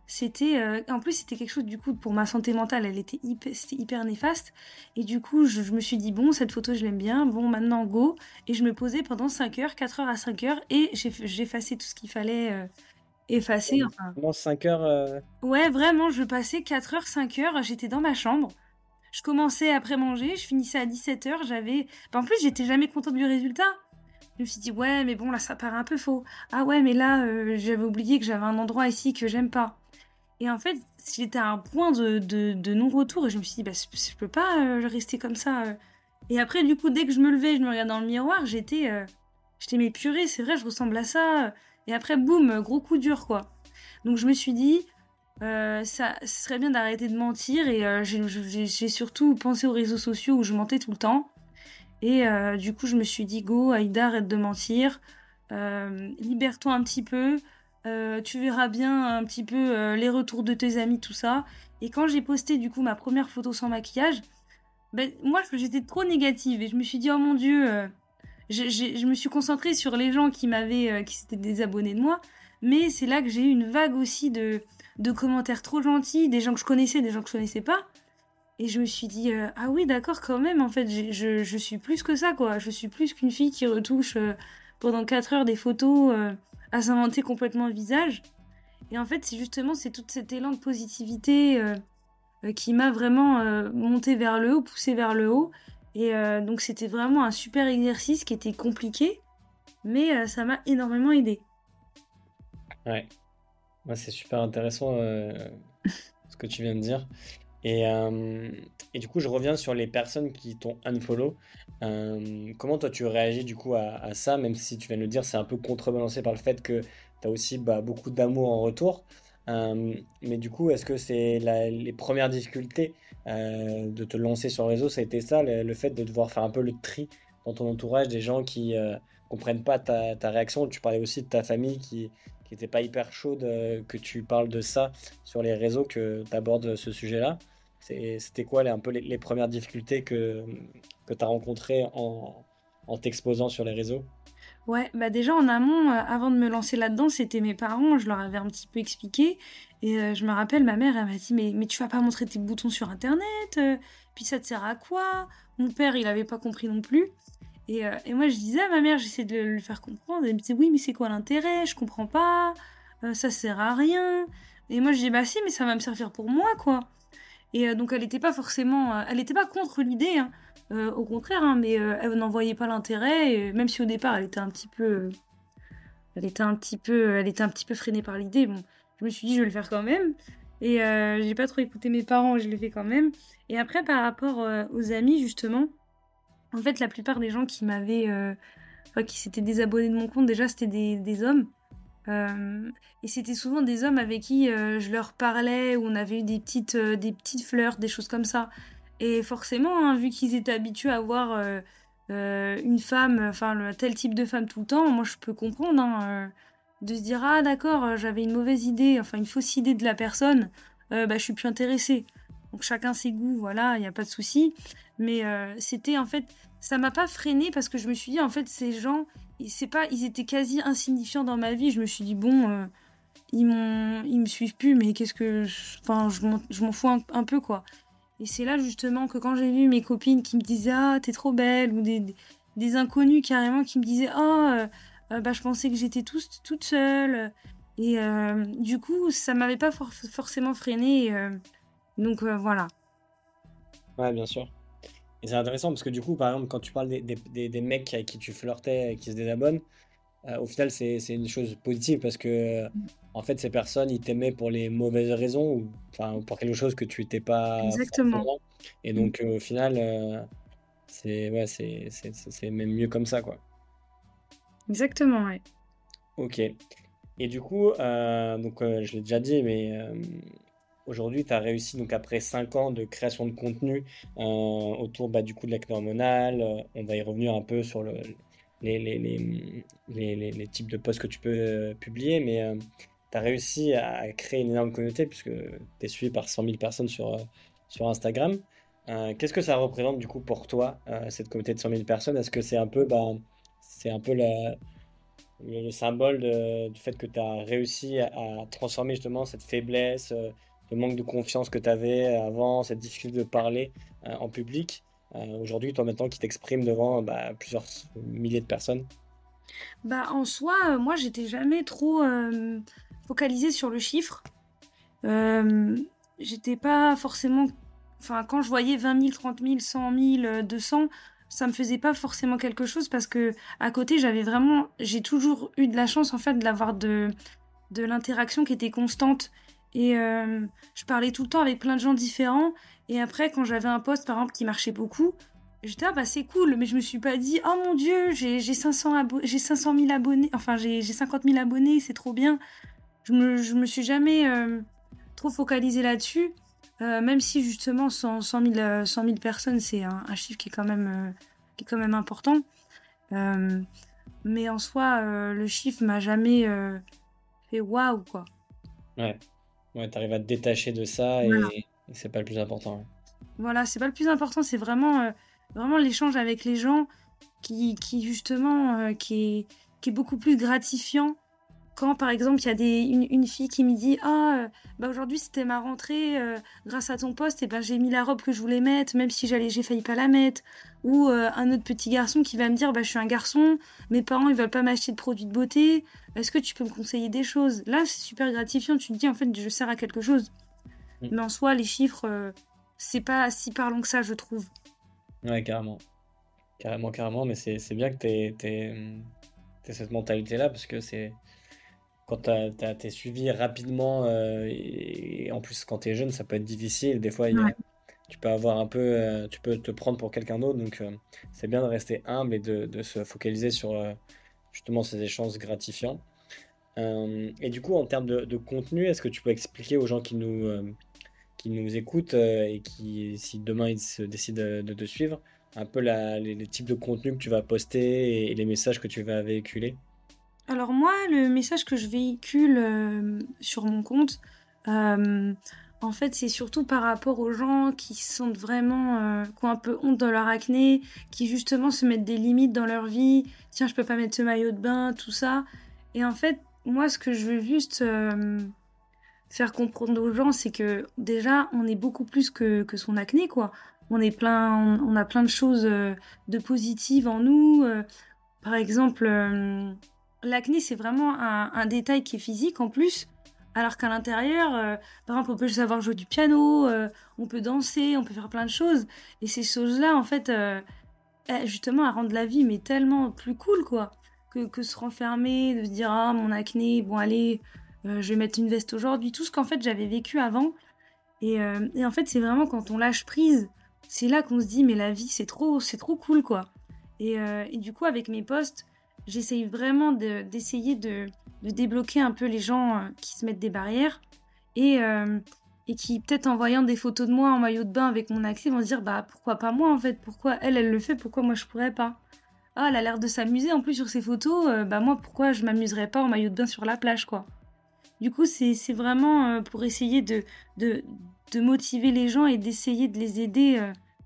C'était, euh, en plus, c'était quelque chose, du coup, pour ma santé mentale, elle était hyper, néfaste. Et du coup, je, me suis dit, bon, cette photo, je l'aime bien, bon, maintenant, go. Et je me posais pendant 5 heures, 4 heures à 5 heures, et j'effaçais tout ce qu'il fallait euh, effacer. Pendant 5 heures euh, Ouais, vraiment, je passais 4 heures, 5 heures, j'étais dans ma chambre. Je commençais après manger, je finissais à 17 heures, j'avais. en plus, j'étais jamais contente du résultat. Je me suis dit, ouais, mais bon, là, ça paraît un peu faux. Ah ouais, mais là, euh, j'avais oublié que j'avais un endroit ici que j'aime pas. Et en fait, j'étais à un point de, de, non-retour et je me suis dit, bah, je peux pas euh, rester comme ça. Et après, du coup, dès que je me levais, je me regardais dans le miroir, j'étais, j'étais, mais purée, c'est vrai, je ressemble à ça. Et après, boum, gros coup dur, quoi. Donc, je me suis dit, ça, ce serait bien d'arrêter de mentir et j'ai surtout pensé aux réseaux sociaux où je mentais tout le temps. Et euh, du coup, je me suis dit, go, Aïda, arrête de mentir, euh, libère-toi un petit peu, euh, tu verras bien un petit peu les retours de tes amis, tout ça. Et quand j'ai posté du coup ma première photo sans maquillage, ben, moi j'étais trop négative et je me suis dit, oh mon dieu, je me suis concentrée sur les gens qui m'avaient, qui s'étaient désabonnés de moi. Mais c'est là que j'ai eu une vague aussi de, commentaires trop gentils, des gens que je connaissais, des gens que je connaissais pas. Et je me suis dit, euh, ah oui, d'accord, quand même, en fait, je, je, suis plus que ça, quoi. Je suis plus qu'une fille qui retouche euh, pendant 4 heures des photos euh, à s'inventer complètement le visage. Et en fait, c'est justement, c'est tout cet élan de positivité qui m'a vraiment monté vers le haut, poussé vers le haut. Et donc, c'était vraiment un super exercice qui était compliqué, mais ça m'a énormément aidé. Ouais, c'est super intéressant ce que tu viens de dire. Euh, et, du coup, je reviens sur les personnes qui t'ont unfollow. Euh, comment toi tu réagis du coup à, ça, même si tu viens de le dire, c'est un peu contrebalancé par le fait que tu as aussi bah, beaucoup d'amour en retour. Euh, mais du coup, est-ce que c'est les premières difficultés de te lancer sur le réseau Ça a été ça, le, fait de devoir faire un peu le tri dans ton entourage des gens qui comprennent pas ta, ta, réaction. Tu parlais aussi de ta famille qui n'était pas hyper chaude que tu parles de ça sur les réseaux, que tu abordes ce sujet-là. C'était quoi les, un peu les, premières difficultés que, que tu as rencontrées en, en t'exposant sur les réseaux? Ouais, bah déjà en amont, avant de me lancer là-dedans, c'était mes parents, je leur avais un petit peu expliqué. Et je me rappelle, ma mère, elle m'a dit mais, mais tu vas pas montrer tes boutons sur Internet Puis ça te sert à quoi? Mon père, il avait pas compris non plus. Et, et moi, je disais à ma mère, j'essaie de le faire comprendre. Elle me disait oui, mais c'est quoi l'intérêt? Je comprends pas. ça sert à rien. Et moi, je dis bah si, mais ça va me servir pour moi, quoi. Et donc, elle n'était pas forcément, elle n'était pas contre l'idée. Hein. au contraire, hein, mais elle n'en voyait pas l'intérêt. Même si au départ, elle était un petit peu, elle était un petit peu, elle était un petit peu freinée par l'idée. Bon, je me suis dit, je vais le faire quand même. Et euh, j'ai pas trop écouté mes parents, je l'ai fait quand même. Et après, par rapport euh, aux amis, justement, en fait, la plupart des gens qui m'avaient. Euh, qui s'étaient désabonnés de mon compte, déjà, c'était des, hommes. et c'était souvent des hommes avec qui je leur parlais, où on avait eu des petites, des petites fleurs, des choses comme ça. Et forcément, hein, vu qu'ils étaient habitués à voir une femme, enfin, tel type de femme tout le temps, moi, je peux comprendre. Hein, de se dire ah d'accord euh, j'avais une mauvaise idée enfin une fausse idée de la personne euh, bah je suis plus intéressée donc chacun ses goûts voilà il n'y a pas de souci. Mais euh, c'était en fait ça m'a pas freiné parce que je me suis dit en fait ces gens c'est pas ils étaient quasi insignifiants dans ma vie. Je me suis dit bon ils m'ont ils me suivent plus mais qu'est-ce que enfin je m'en fous un, peu quoi. Et c'est là justement que quand j'ai vu mes copines qui me disaient ah t'es trop belle ou des, des inconnus carrément qui me disaient ah euh, bah, je pensais que j'étais toute seule. Et euh, du coup, ça m'avait pas forcément freiné. Euh, donc voilà. Ouais, bien sûr. Et c'est intéressant parce que du coup, par exemple, quand tu parles des, des, des mecs avec qui tu flirtais et qui se désabonnent, au final, c'est une chose positive parce que, en fait, ces personnes, ils t'aimaient pour les mauvaises raisons ou enfin, pour quelque chose que tu n'étais pas. Exactement. Et donc, au final, c'est ouais, c'est même mieux comme ça, quoi. Exactement, ouais. Ok. Et du coup, euh, donc, euh, je l'ai déjà dit, mais euh, aujourd'hui, tu as réussi, donc après 5 ans de création de contenu autour bah, du coup de l'acné hormonal, on va y revenir un peu sur le, les, types de posts que tu peux publier, mais tu as réussi à créer une énorme communauté puisque tu es suivi par 100 000 personnes sur, sur Instagram. Qu'est-ce que ça représente du coup pour toi, cette communauté de 100 000 personnes? Est-ce que c'est un peu... Bah, c'est un peu le, symbole du fait que tu as réussi à, transformer justement cette faiblesse, euh, le manque de confiance que tu avais avant, cette difficulté de parler euh, en public. Euh, aujourd'hui, toi maintenant qui t'exprimes devant bah, plusieurs milliers de personnes bah, En soi, moi, j'étais jamais trop focalisée sur le chiffre. j'étais pas forcément. Enfin, quand je voyais 20 000, 30 000, 100 000, 200, ça me faisait pas forcément quelque chose parce que à côté j'avais vraiment j'ai toujours eu de la chance en fait d'avoir de de l'interaction qui était constante. Et euh, je parlais tout le temps avec plein de gens différents. Et après quand j'avais un poste par exemple qui marchait beaucoup j'étais ah bah c'est cool. Mais je me suis pas dit oh mon dieu j'ai 500 j'ai 500 000 abonnés enfin j'ai 50 000 abonnés c'est trop bien. Je me, je me suis jamais euh, trop focalisée là-dessus euh, même si justement 100, 000, personnes, c'est un, chiffre qui est quand même, euh, qui est quand même important. Euh, mais en soi, le chiffre m'a jamais fait waouh, quoi. Ouais, ouais tu arrives à te détacher de ça et, c'est pas le plus important. Voilà, c'est pas le plus important, c'est vraiment, vraiment l'échange avec les gens qui, qui justement, qui, est, qui est beaucoup plus gratifiant quand par exemple il y a des, une, fille qui me dit ah euh, bah aujourd'hui c'était ma rentrée euh, grâce à ton poste et ben j'ai mis la robe que je voulais mettre même si j'allais j'ai failli pas la mettre ou euh, un autre petit garçon qui va me dire bah je suis un garçon mes parents ils veulent pas m'acheter de produits de beauté. Est-ce que tu peux me conseiller des choses? Là c'est super gratifiant. Tu te dis en fait je sers à quelque chose. Mm. mais en soi les chiffres c'est pas si parlant que ça je trouve. Ouais carrément. Carrément carrément mais c'est bien que tu aies cette mentalité là parce que c'est quand tu es suivi rapidement, euh, et, en plus quand tu es jeune, ça peut être difficile. Des fois, tu peux avoir un peu, euh, tu peux te prendre pour quelqu'un d'autre. Donc, euh, c'est bien de rester humble et de, se focaliser sur justement ces échanges gratifiants. et du coup, en termes de, contenu, est-ce que tu peux expliquer aux gens qui nous, qui nous écoutent et qui, si demain ils se décident de te suivre, un peu les, types de contenu que tu vas poster et les messages que tu vas véhiculer? Alors moi, le message que je véhicule sur mon compte, en fait, c'est surtout par rapport aux gens qui sentent vraiment, euh, qui ont un peu honte dans leur acné, qui justement se mettent des limites dans leur vie. Tiens, je peux pas mettre ce maillot de bain, tout ça. Et en fait, moi, ce que je veux juste euh, faire comprendre aux gens, c'est que déjà, on est beaucoup plus que, son acné, quoi. On est plein, on, a plein de choses euh, de positives en nous. par exemple, l'acné, c'est vraiment un, détail qui est physique en plus. Alors qu'à l'intérieur, euh, par exemple, on peut savoir jouer du piano, euh, on peut danser, on peut faire plein de choses. Et ces choses-là, en fait, euh, justement, elles rendent la vie mais tellement plus cool, quoi. Que, se renfermer, de se dire ah mon acné, bon allez, je vais mettre une veste aujourd'hui. Tout ce qu'en fait j'avais vécu avant. Et, en fait, c'est vraiment quand on lâche prise, c'est là qu'on se dit mais la vie c'est trop, c'est trop cool, quoi. Et, et du coup, avec mes posts, j'essaye vraiment d'essayer de, débloquer un peu les gens euh, qui se mettent des barrières et, euh, et qui, peut-être en voyant des photos de moi en maillot de bain avec mon accès, vont se dire bah pourquoi pas moi en fait? Pourquoi elle, elle le fait? Pourquoi moi je pourrais pas? Ah, elle a l'air de s'amuser en plus sur ses photos, euh, bah moi pourquoi je m'amuserais pas en maillot de bain sur la plage quoi? Du coup, c'est vraiment pour essayer de, de, de, motiver les gens et d'essayer de les aider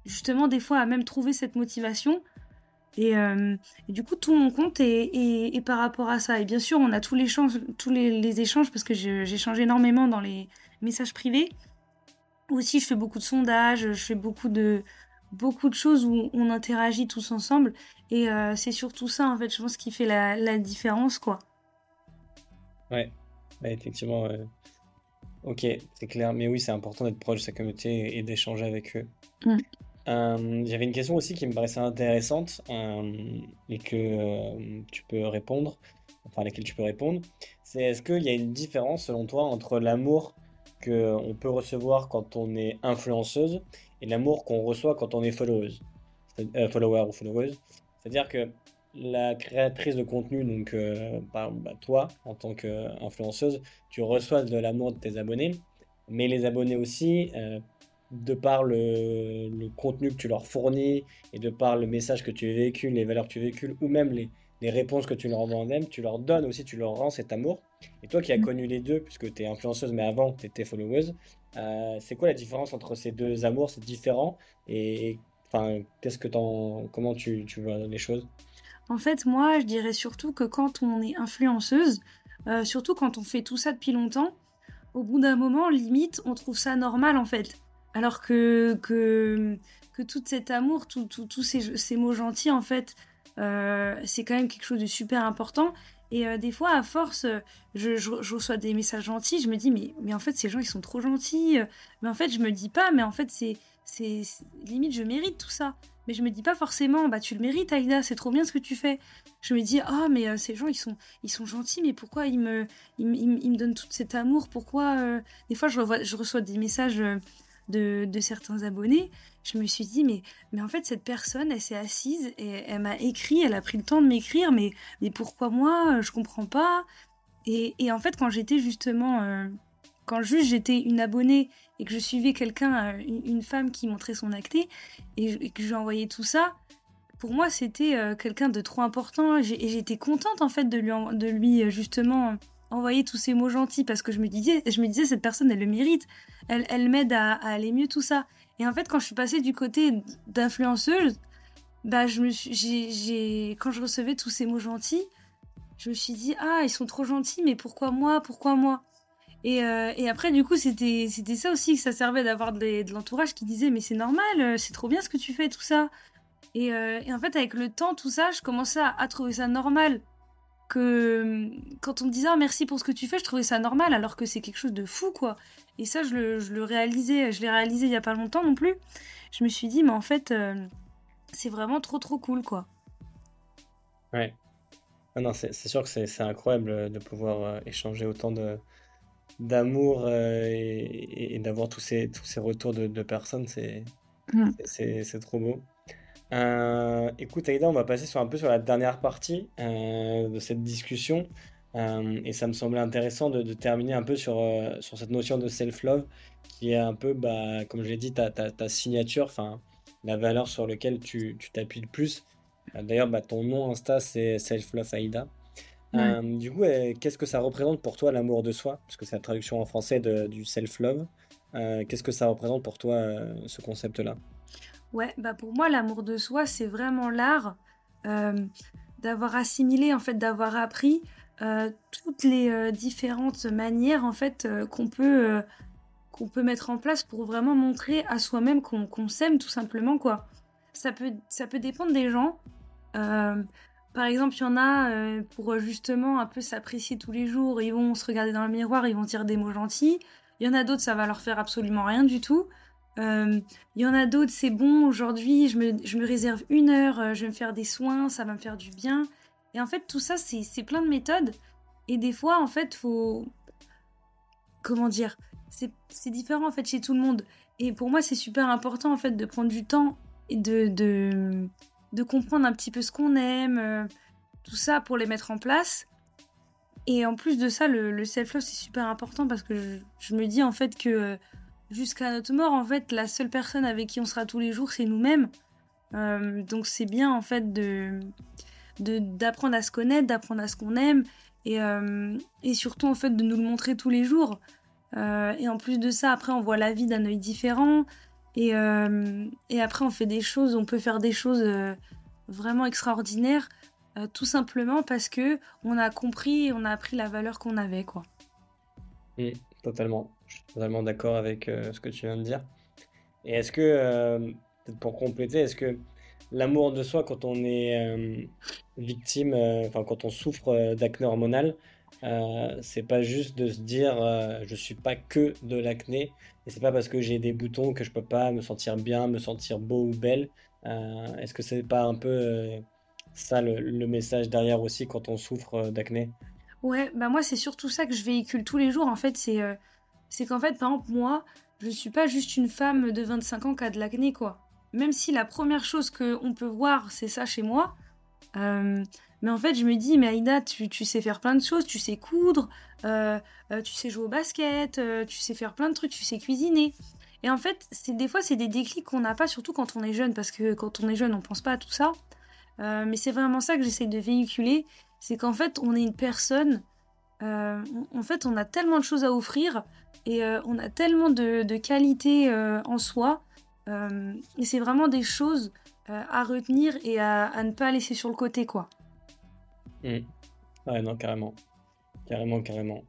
justement des fois à même trouver cette motivation euh, et, du coup, tout mon compte est, par rapport à ça. Et bien sûr, on a tous les, échanges, tous les, échanges parce que j'ai changé énormément dans les messages privés. Aussi, je fais beaucoup de sondages, je fais beaucoup de, beaucoup de choses où on interagit tous ensemble. Et euh, c'est surtout ça, en fait, je pense, qui fait la, différence, quoi. Ouais, effectivement. Ok, c'est clair. Mais oui, c'est important d'être proche de sa communauté et d'échanger avec eux. Mm. Euh, J'avais une question aussi qui me paraissait intéressante euh, et que euh, tu peux répondre, enfin à laquelle tu peux répondre. C'est est-ce qu'il y a une différence selon toi entre l'amour qu'on peut recevoir quand on est influenceuse et l'amour qu'on reçoit quand on est followeuse, follower ou followeuse C'est-à-dire que la créatrice de contenu, donc bah, toi en tant qu'influenceuse, tu reçois de l'amour de tes abonnés, mais les abonnés aussi de par le, contenu que tu leur fournis et de par le message que tu véhicules, les valeurs que tu véhicules, ou même les, réponses que tu leur envoies en même, tu leur donnes aussi, tu leur rends cet amour. Et toi qui as mm. connu les deux, puisque tu es influenceuse, mais avant tu étais followeuse, euh, c'est quoi la différence entre ces deux amours C'est différent? Et enfin, qu'est-ce que comment tu, tu vois les choses? En fait, moi, je dirais surtout que quand on est influenceuse, euh, surtout quand on fait tout ça depuis longtemps, au bout d'un moment, limite, on trouve ça normal en fait. Alors que, que, tout cet amour, tous ces, mots gentils, en fait, euh, c'est quand même quelque chose de super important. Et euh, des fois, à force, je, reçois des messages gentils, je me dis, mais, mais en fait, ces gens, ils sont trop gentils. Mais en fait, je me dis pas, mais en fait, c'est, limite, je mérite tout ça. Mais je me dis pas forcément, bah tu le mérites, Aïda, c'est trop bien ce que tu fais. Je me dis, ah, mais euh, ces gens, ils sont, ils sont gentils, mais pourquoi ils me, ils, me donnent tout cet amour? Pourquoi Des fois, je, je reçois des messages de, certains abonnés, je me suis dit, mais, mais en fait, cette personne, elle s'est assise et elle m'a écrit, elle a pris le temps de m'écrire, mais, mais pourquoi moi? Je comprends pas. Et, en fait, quand j'étais justement, euh, quand juste j'étais une abonnée et que je suivais quelqu'un, euh, une, femme qui montrait son acté, et, que je lui envoyais tout ça, pour moi, c'était euh, quelqu'un de trop important. Et j'étais contente, en fait, de lui, de lui justement envoyer tous ces mots gentils parce que je me disais, je me disais cette personne, elle le mérite. Elle, elle m'aide à, aller mieux, tout ça. Et en fait, quand je suis passée du côté d'influenceuse, bah, je me suis, j'ai, quand je recevais tous ces mots gentils, je me suis dit, ah, ils sont trop gentils, mais pourquoi moi Pourquoi moi? Et, euh, et, après, du coup, c'était, ça aussi que ça servait d'avoir de, l'entourage qui disait, mais c'est normal, euh, c'est trop bien ce que tu fais, tout ça. Euh, et, en fait, avec le temps, tout ça, je commençais à trouver ça normal que quand on me disait ah, merci pour ce que tu fais, je trouvais ça normal alors que c'est quelque chose de fou quoi. Et ça je le, je le réalisais, je l'ai réalisé il y a pas longtemps non plus. Je me suis dit mais en fait euh, c'est vraiment trop trop cool quoi. Ouais. Ah non, c'est sûr que c'est incroyable de pouvoir euh, échanger autant de d'amour euh, et, d'avoir tous ces, tous ces retours de, de personnes, c'est mm. c'est trop beau. Euh, écoute Aïda, on va passer sur un peu sur la dernière partie euh, de cette discussion. Euh, et ça me semblait intéressant de, terminer un peu sur, sur cette notion de self-love qui est un peu, bah, comme je l'ai dit, ta, ta, signature, enfin la valeur sur laquelle tu t'appuies le plus. D'ailleurs, bah, ton nom Insta, c'est Self-Love Aïda. du coup, qu'est-ce que ça représente pour toi l'amour de soi? Parce que c'est la traduction en français du self-love. qu'est-ce que ça représente pour toi ce concept-là? Ouais, bah pour moi, l'amour de soi, c'est vraiment l'art d'avoir assimilé, en fait, d'avoir appris toutes les différentes manières, en fait, qu'on peut peut mettre en place pour vraiment montrer à soi-même qu'on s'aime tout simplement quoi. Ça peut, ça peut dépendre des gens. Euh, par exemple, il y en a euh, pour justement un peu s'apprécier tous les jours, ils vont se regarder dans le miroir, ils vont dire des mots gentils. Il y en a d'autres, ça va leur faire absolument rien du tout. Euh, il y en a d'autres, c'est bon, aujourd'hui, je me, je me, réserve une heure, je vais me faire des soins, ça va me faire du bien. Et en fait, tout ça, c'est plein de méthodes. Et des fois, en fait, faut. Comment dire c'est différent en fait chez tout le monde. Et pour moi, c'est super important en fait de prendre du temps et de, de, de comprendre un petit peu ce qu'on aime, euh, tout ça pour les mettre en place. Et en plus de ça, le, self-love, c'est super important parce que je, me dis en fait que jusqu'à notre mort, en fait, la seule personne avec qui on sera tous les jours, c'est nous-mêmes. Euh, donc c'est bien en fait de d'apprendre à se connaître, d'apprendre à ce qu'on aime et, euh, et surtout en fait de nous le montrer tous les jours. Euh, et en plus de ça, après, on voit la vie d'un œil différent. Et, et, après, on fait des choses, on peut faire des choses vraiment extraordinaires, tout simplement parce que on a compris, on a appris la valeur qu'on avait, quoi. Totalement. Je suis totalement d'accord avec ce que tu viens de dire. Et est-ce que, peut-être pour compléter, est-ce que l'amour de soi, quand on est victime, enfin, quand on souffre d'acné hormonal, euh, c'est pas juste de se dire euh, je suis pas que de l'acné et c'est pas parce que j'ai des boutons que je peux pas me sentir bien, me sentir beau ou belle. Euh, est-ce que c'est pas un peu ça le, message derrière aussi quand on souffre d'acné? Ouais, bah moi c'est surtout ça que je véhicule tous les jours en fait, c'est c'est qu'en fait par exemple moi je suis pas juste une femme de 25 ans qui a de l'acné quoi. Même si la première chose qu'on peut voir c'est ça chez moi, mais en fait, je me dis, mais Aïda, tu, sais faire plein de choses, tu sais coudre, euh, euh, tu sais jouer au basket, euh, tu sais faire plein de trucs, tu sais cuisiner. Et en fait, c'est des fois, c'est des déclics qu'on n'a pas, surtout quand on est jeune, parce que quand on est jeune, on pense pas à tout ça. mais c'est vraiment ça que j'essaie de véhiculer, c'est qu'en fait, on est une personne, en fait, on a tellement de choses à offrir, et on a tellement de, qualités en soi, et c'est vraiment des choses à retenir et à, ne pas laisser sur le côté, quoi. Mm. Ouais, non, carrément. Carrément, carrément.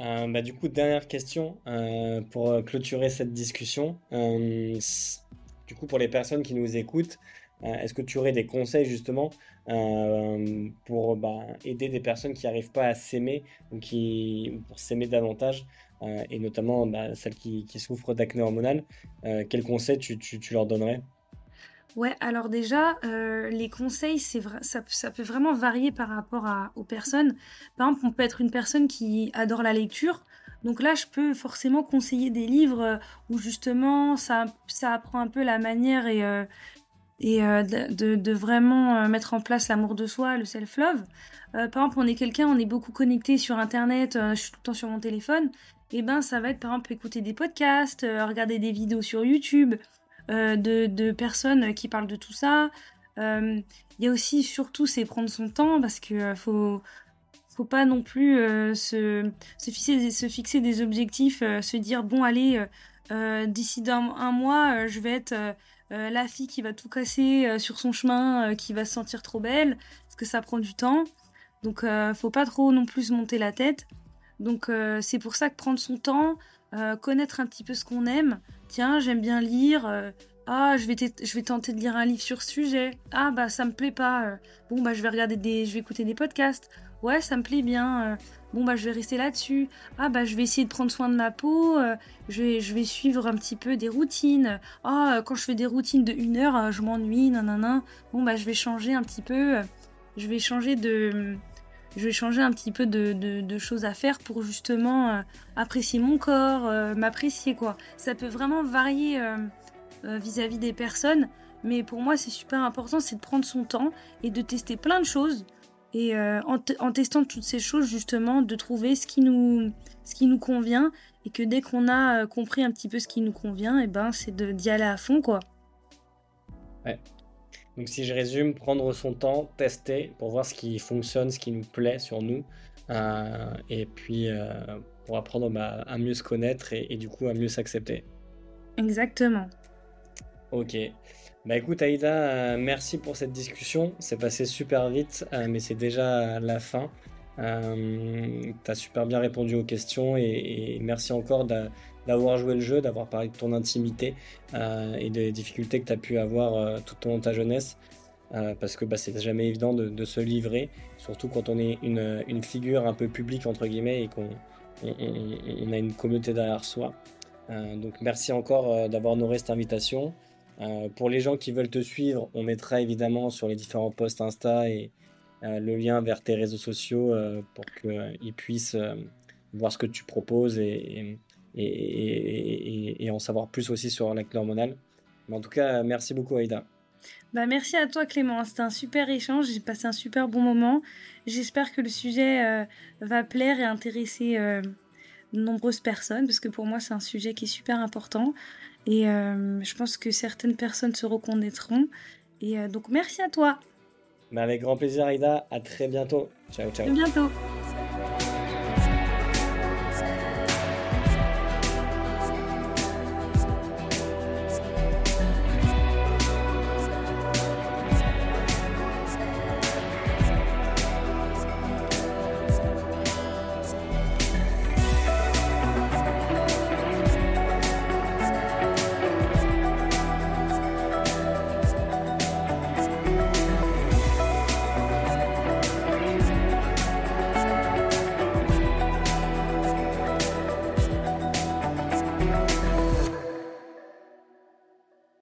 Euh, bah, du coup, dernière question euh, pour euh, clôturer cette discussion. du coup, pour les personnes qui nous écoutent, est-ce que tu aurais des conseils justement pour bah, aider des personnes qui n'arrivent pas à s'aimer ou qui, pour s'aimer davantage et notamment bah, celles qui, souffrent d'acné hormonal Quels conseils tu, leur donnerais? Ouais, alors déjà, euh, les conseils, c'est ça, ça, peut vraiment varier par rapport aux personnes. Par exemple, on peut être une personne qui adore la lecture. Donc là, je peux forcément conseiller des livres euh, où justement ça, ça apprend un peu la manière et, euh, et de, de, vraiment mettre en place l'amour de soi, le self-love. par exemple, on est quelqu'un, on est beaucoup connecté sur Internet, je suis tout le temps sur mon téléphone. Et eh ben, ça va être par exemple écouter des podcasts, regarder des vidéos sur YouTube. Euh, de, personnes qui parlent de tout ça. Euh, il y a aussi, surtout, c'est prendre son temps parce que euh, faut, faut pas non plus se, se, fixer, se fixer des objectifs, se dire bon allez, d'ici un, mois, je vais être la fille qui va tout casser sur son chemin, qui va se sentir trop belle, parce que ça prend du temps. Donc faut pas trop non plus monter la tête. Donc c'est pour ça que prendre son temps, connaître un petit peu ce qu'on aime, tiens, j'aime bien lire. Euh, ah, je vais, je vais tenter de lire un livre sur ce sujet. Ah, bah, ça me plaît pas. Euh. bon, bah, je vais regarder des. Je vais écouter des podcasts. Ouais, ça me plaît bien. Euh. bon, bah, je vais rester là-dessus. Ah, bah, je vais essayer de prendre soin de ma peau. je, vais, je vais suivre un petit peu des routines. Ah, quand je fais des routines de une heure, je m'ennuie, nanana. Bon, bah, je vais changer un petit peu. Je vais changer de je vais changer un petit peu de, choses à faire pour justement euh, apprécier mon corps, euh, m'apprécier quoi. Ça peut vraiment varier euh, vis-à-vis des personnes, mais pour moi c'est super important, c'est de prendre son temps et de tester plein de choses. Et en, testant toutes ces choses justement, de trouver ce qui nous, ce qui nous convient et que dès qu'on a compris un petit peu ce qui nous convient, et ben c'est d'y aller à fond quoi. Ouais. Donc si je résume, prendre son temps, tester pour voir ce qui fonctionne, ce qui nous plaît sur nous, euh, et puis euh, pour apprendre bah, à mieux se connaître et, du coup à mieux s'accepter. Exactement. Ok. Bah écoute Aïda, euh, merci pour cette discussion. C'est passé super vite, mais c'est déjà la fin. tu as super bien répondu aux questions et, merci encore d'avoir joué le jeu, d'avoir parlé de ton intimité euh, et des difficultés que tu as pu avoir euh, tout au long de ta jeunesse. Euh, parce que bah, c'est jamais évident de, se livrer, surtout quand on est une, une, figure un peu publique entre guillemets et qu'on on, a une communauté derrière soi. donc merci encore d'avoir honoré cette invitation. Pour les gens qui veulent te suivre, on mettra évidemment sur les différents posts Insta et le lien vers tes réseaux sociaux pour qu'ils puissent voir ce que tu proposes et, en savoir plus aussi sur l'acné hormonal. Mais en tout cas, merci beaucoup Aïda. Bah merci à toi Clément, c'était un super échange, j'ai passé un super bon moment. J'espère que le sujet euh, va plaire et intéresser euh, de nombreuses personnes, parce que pour moi c'est un sujet qui est super important. Et euh, je pense que certaines personnes se reconnaîtront. Et donc merci à toi. Bah avec grand plaisir Aïda, à très bientôt. Ciao ciao. À bientôt.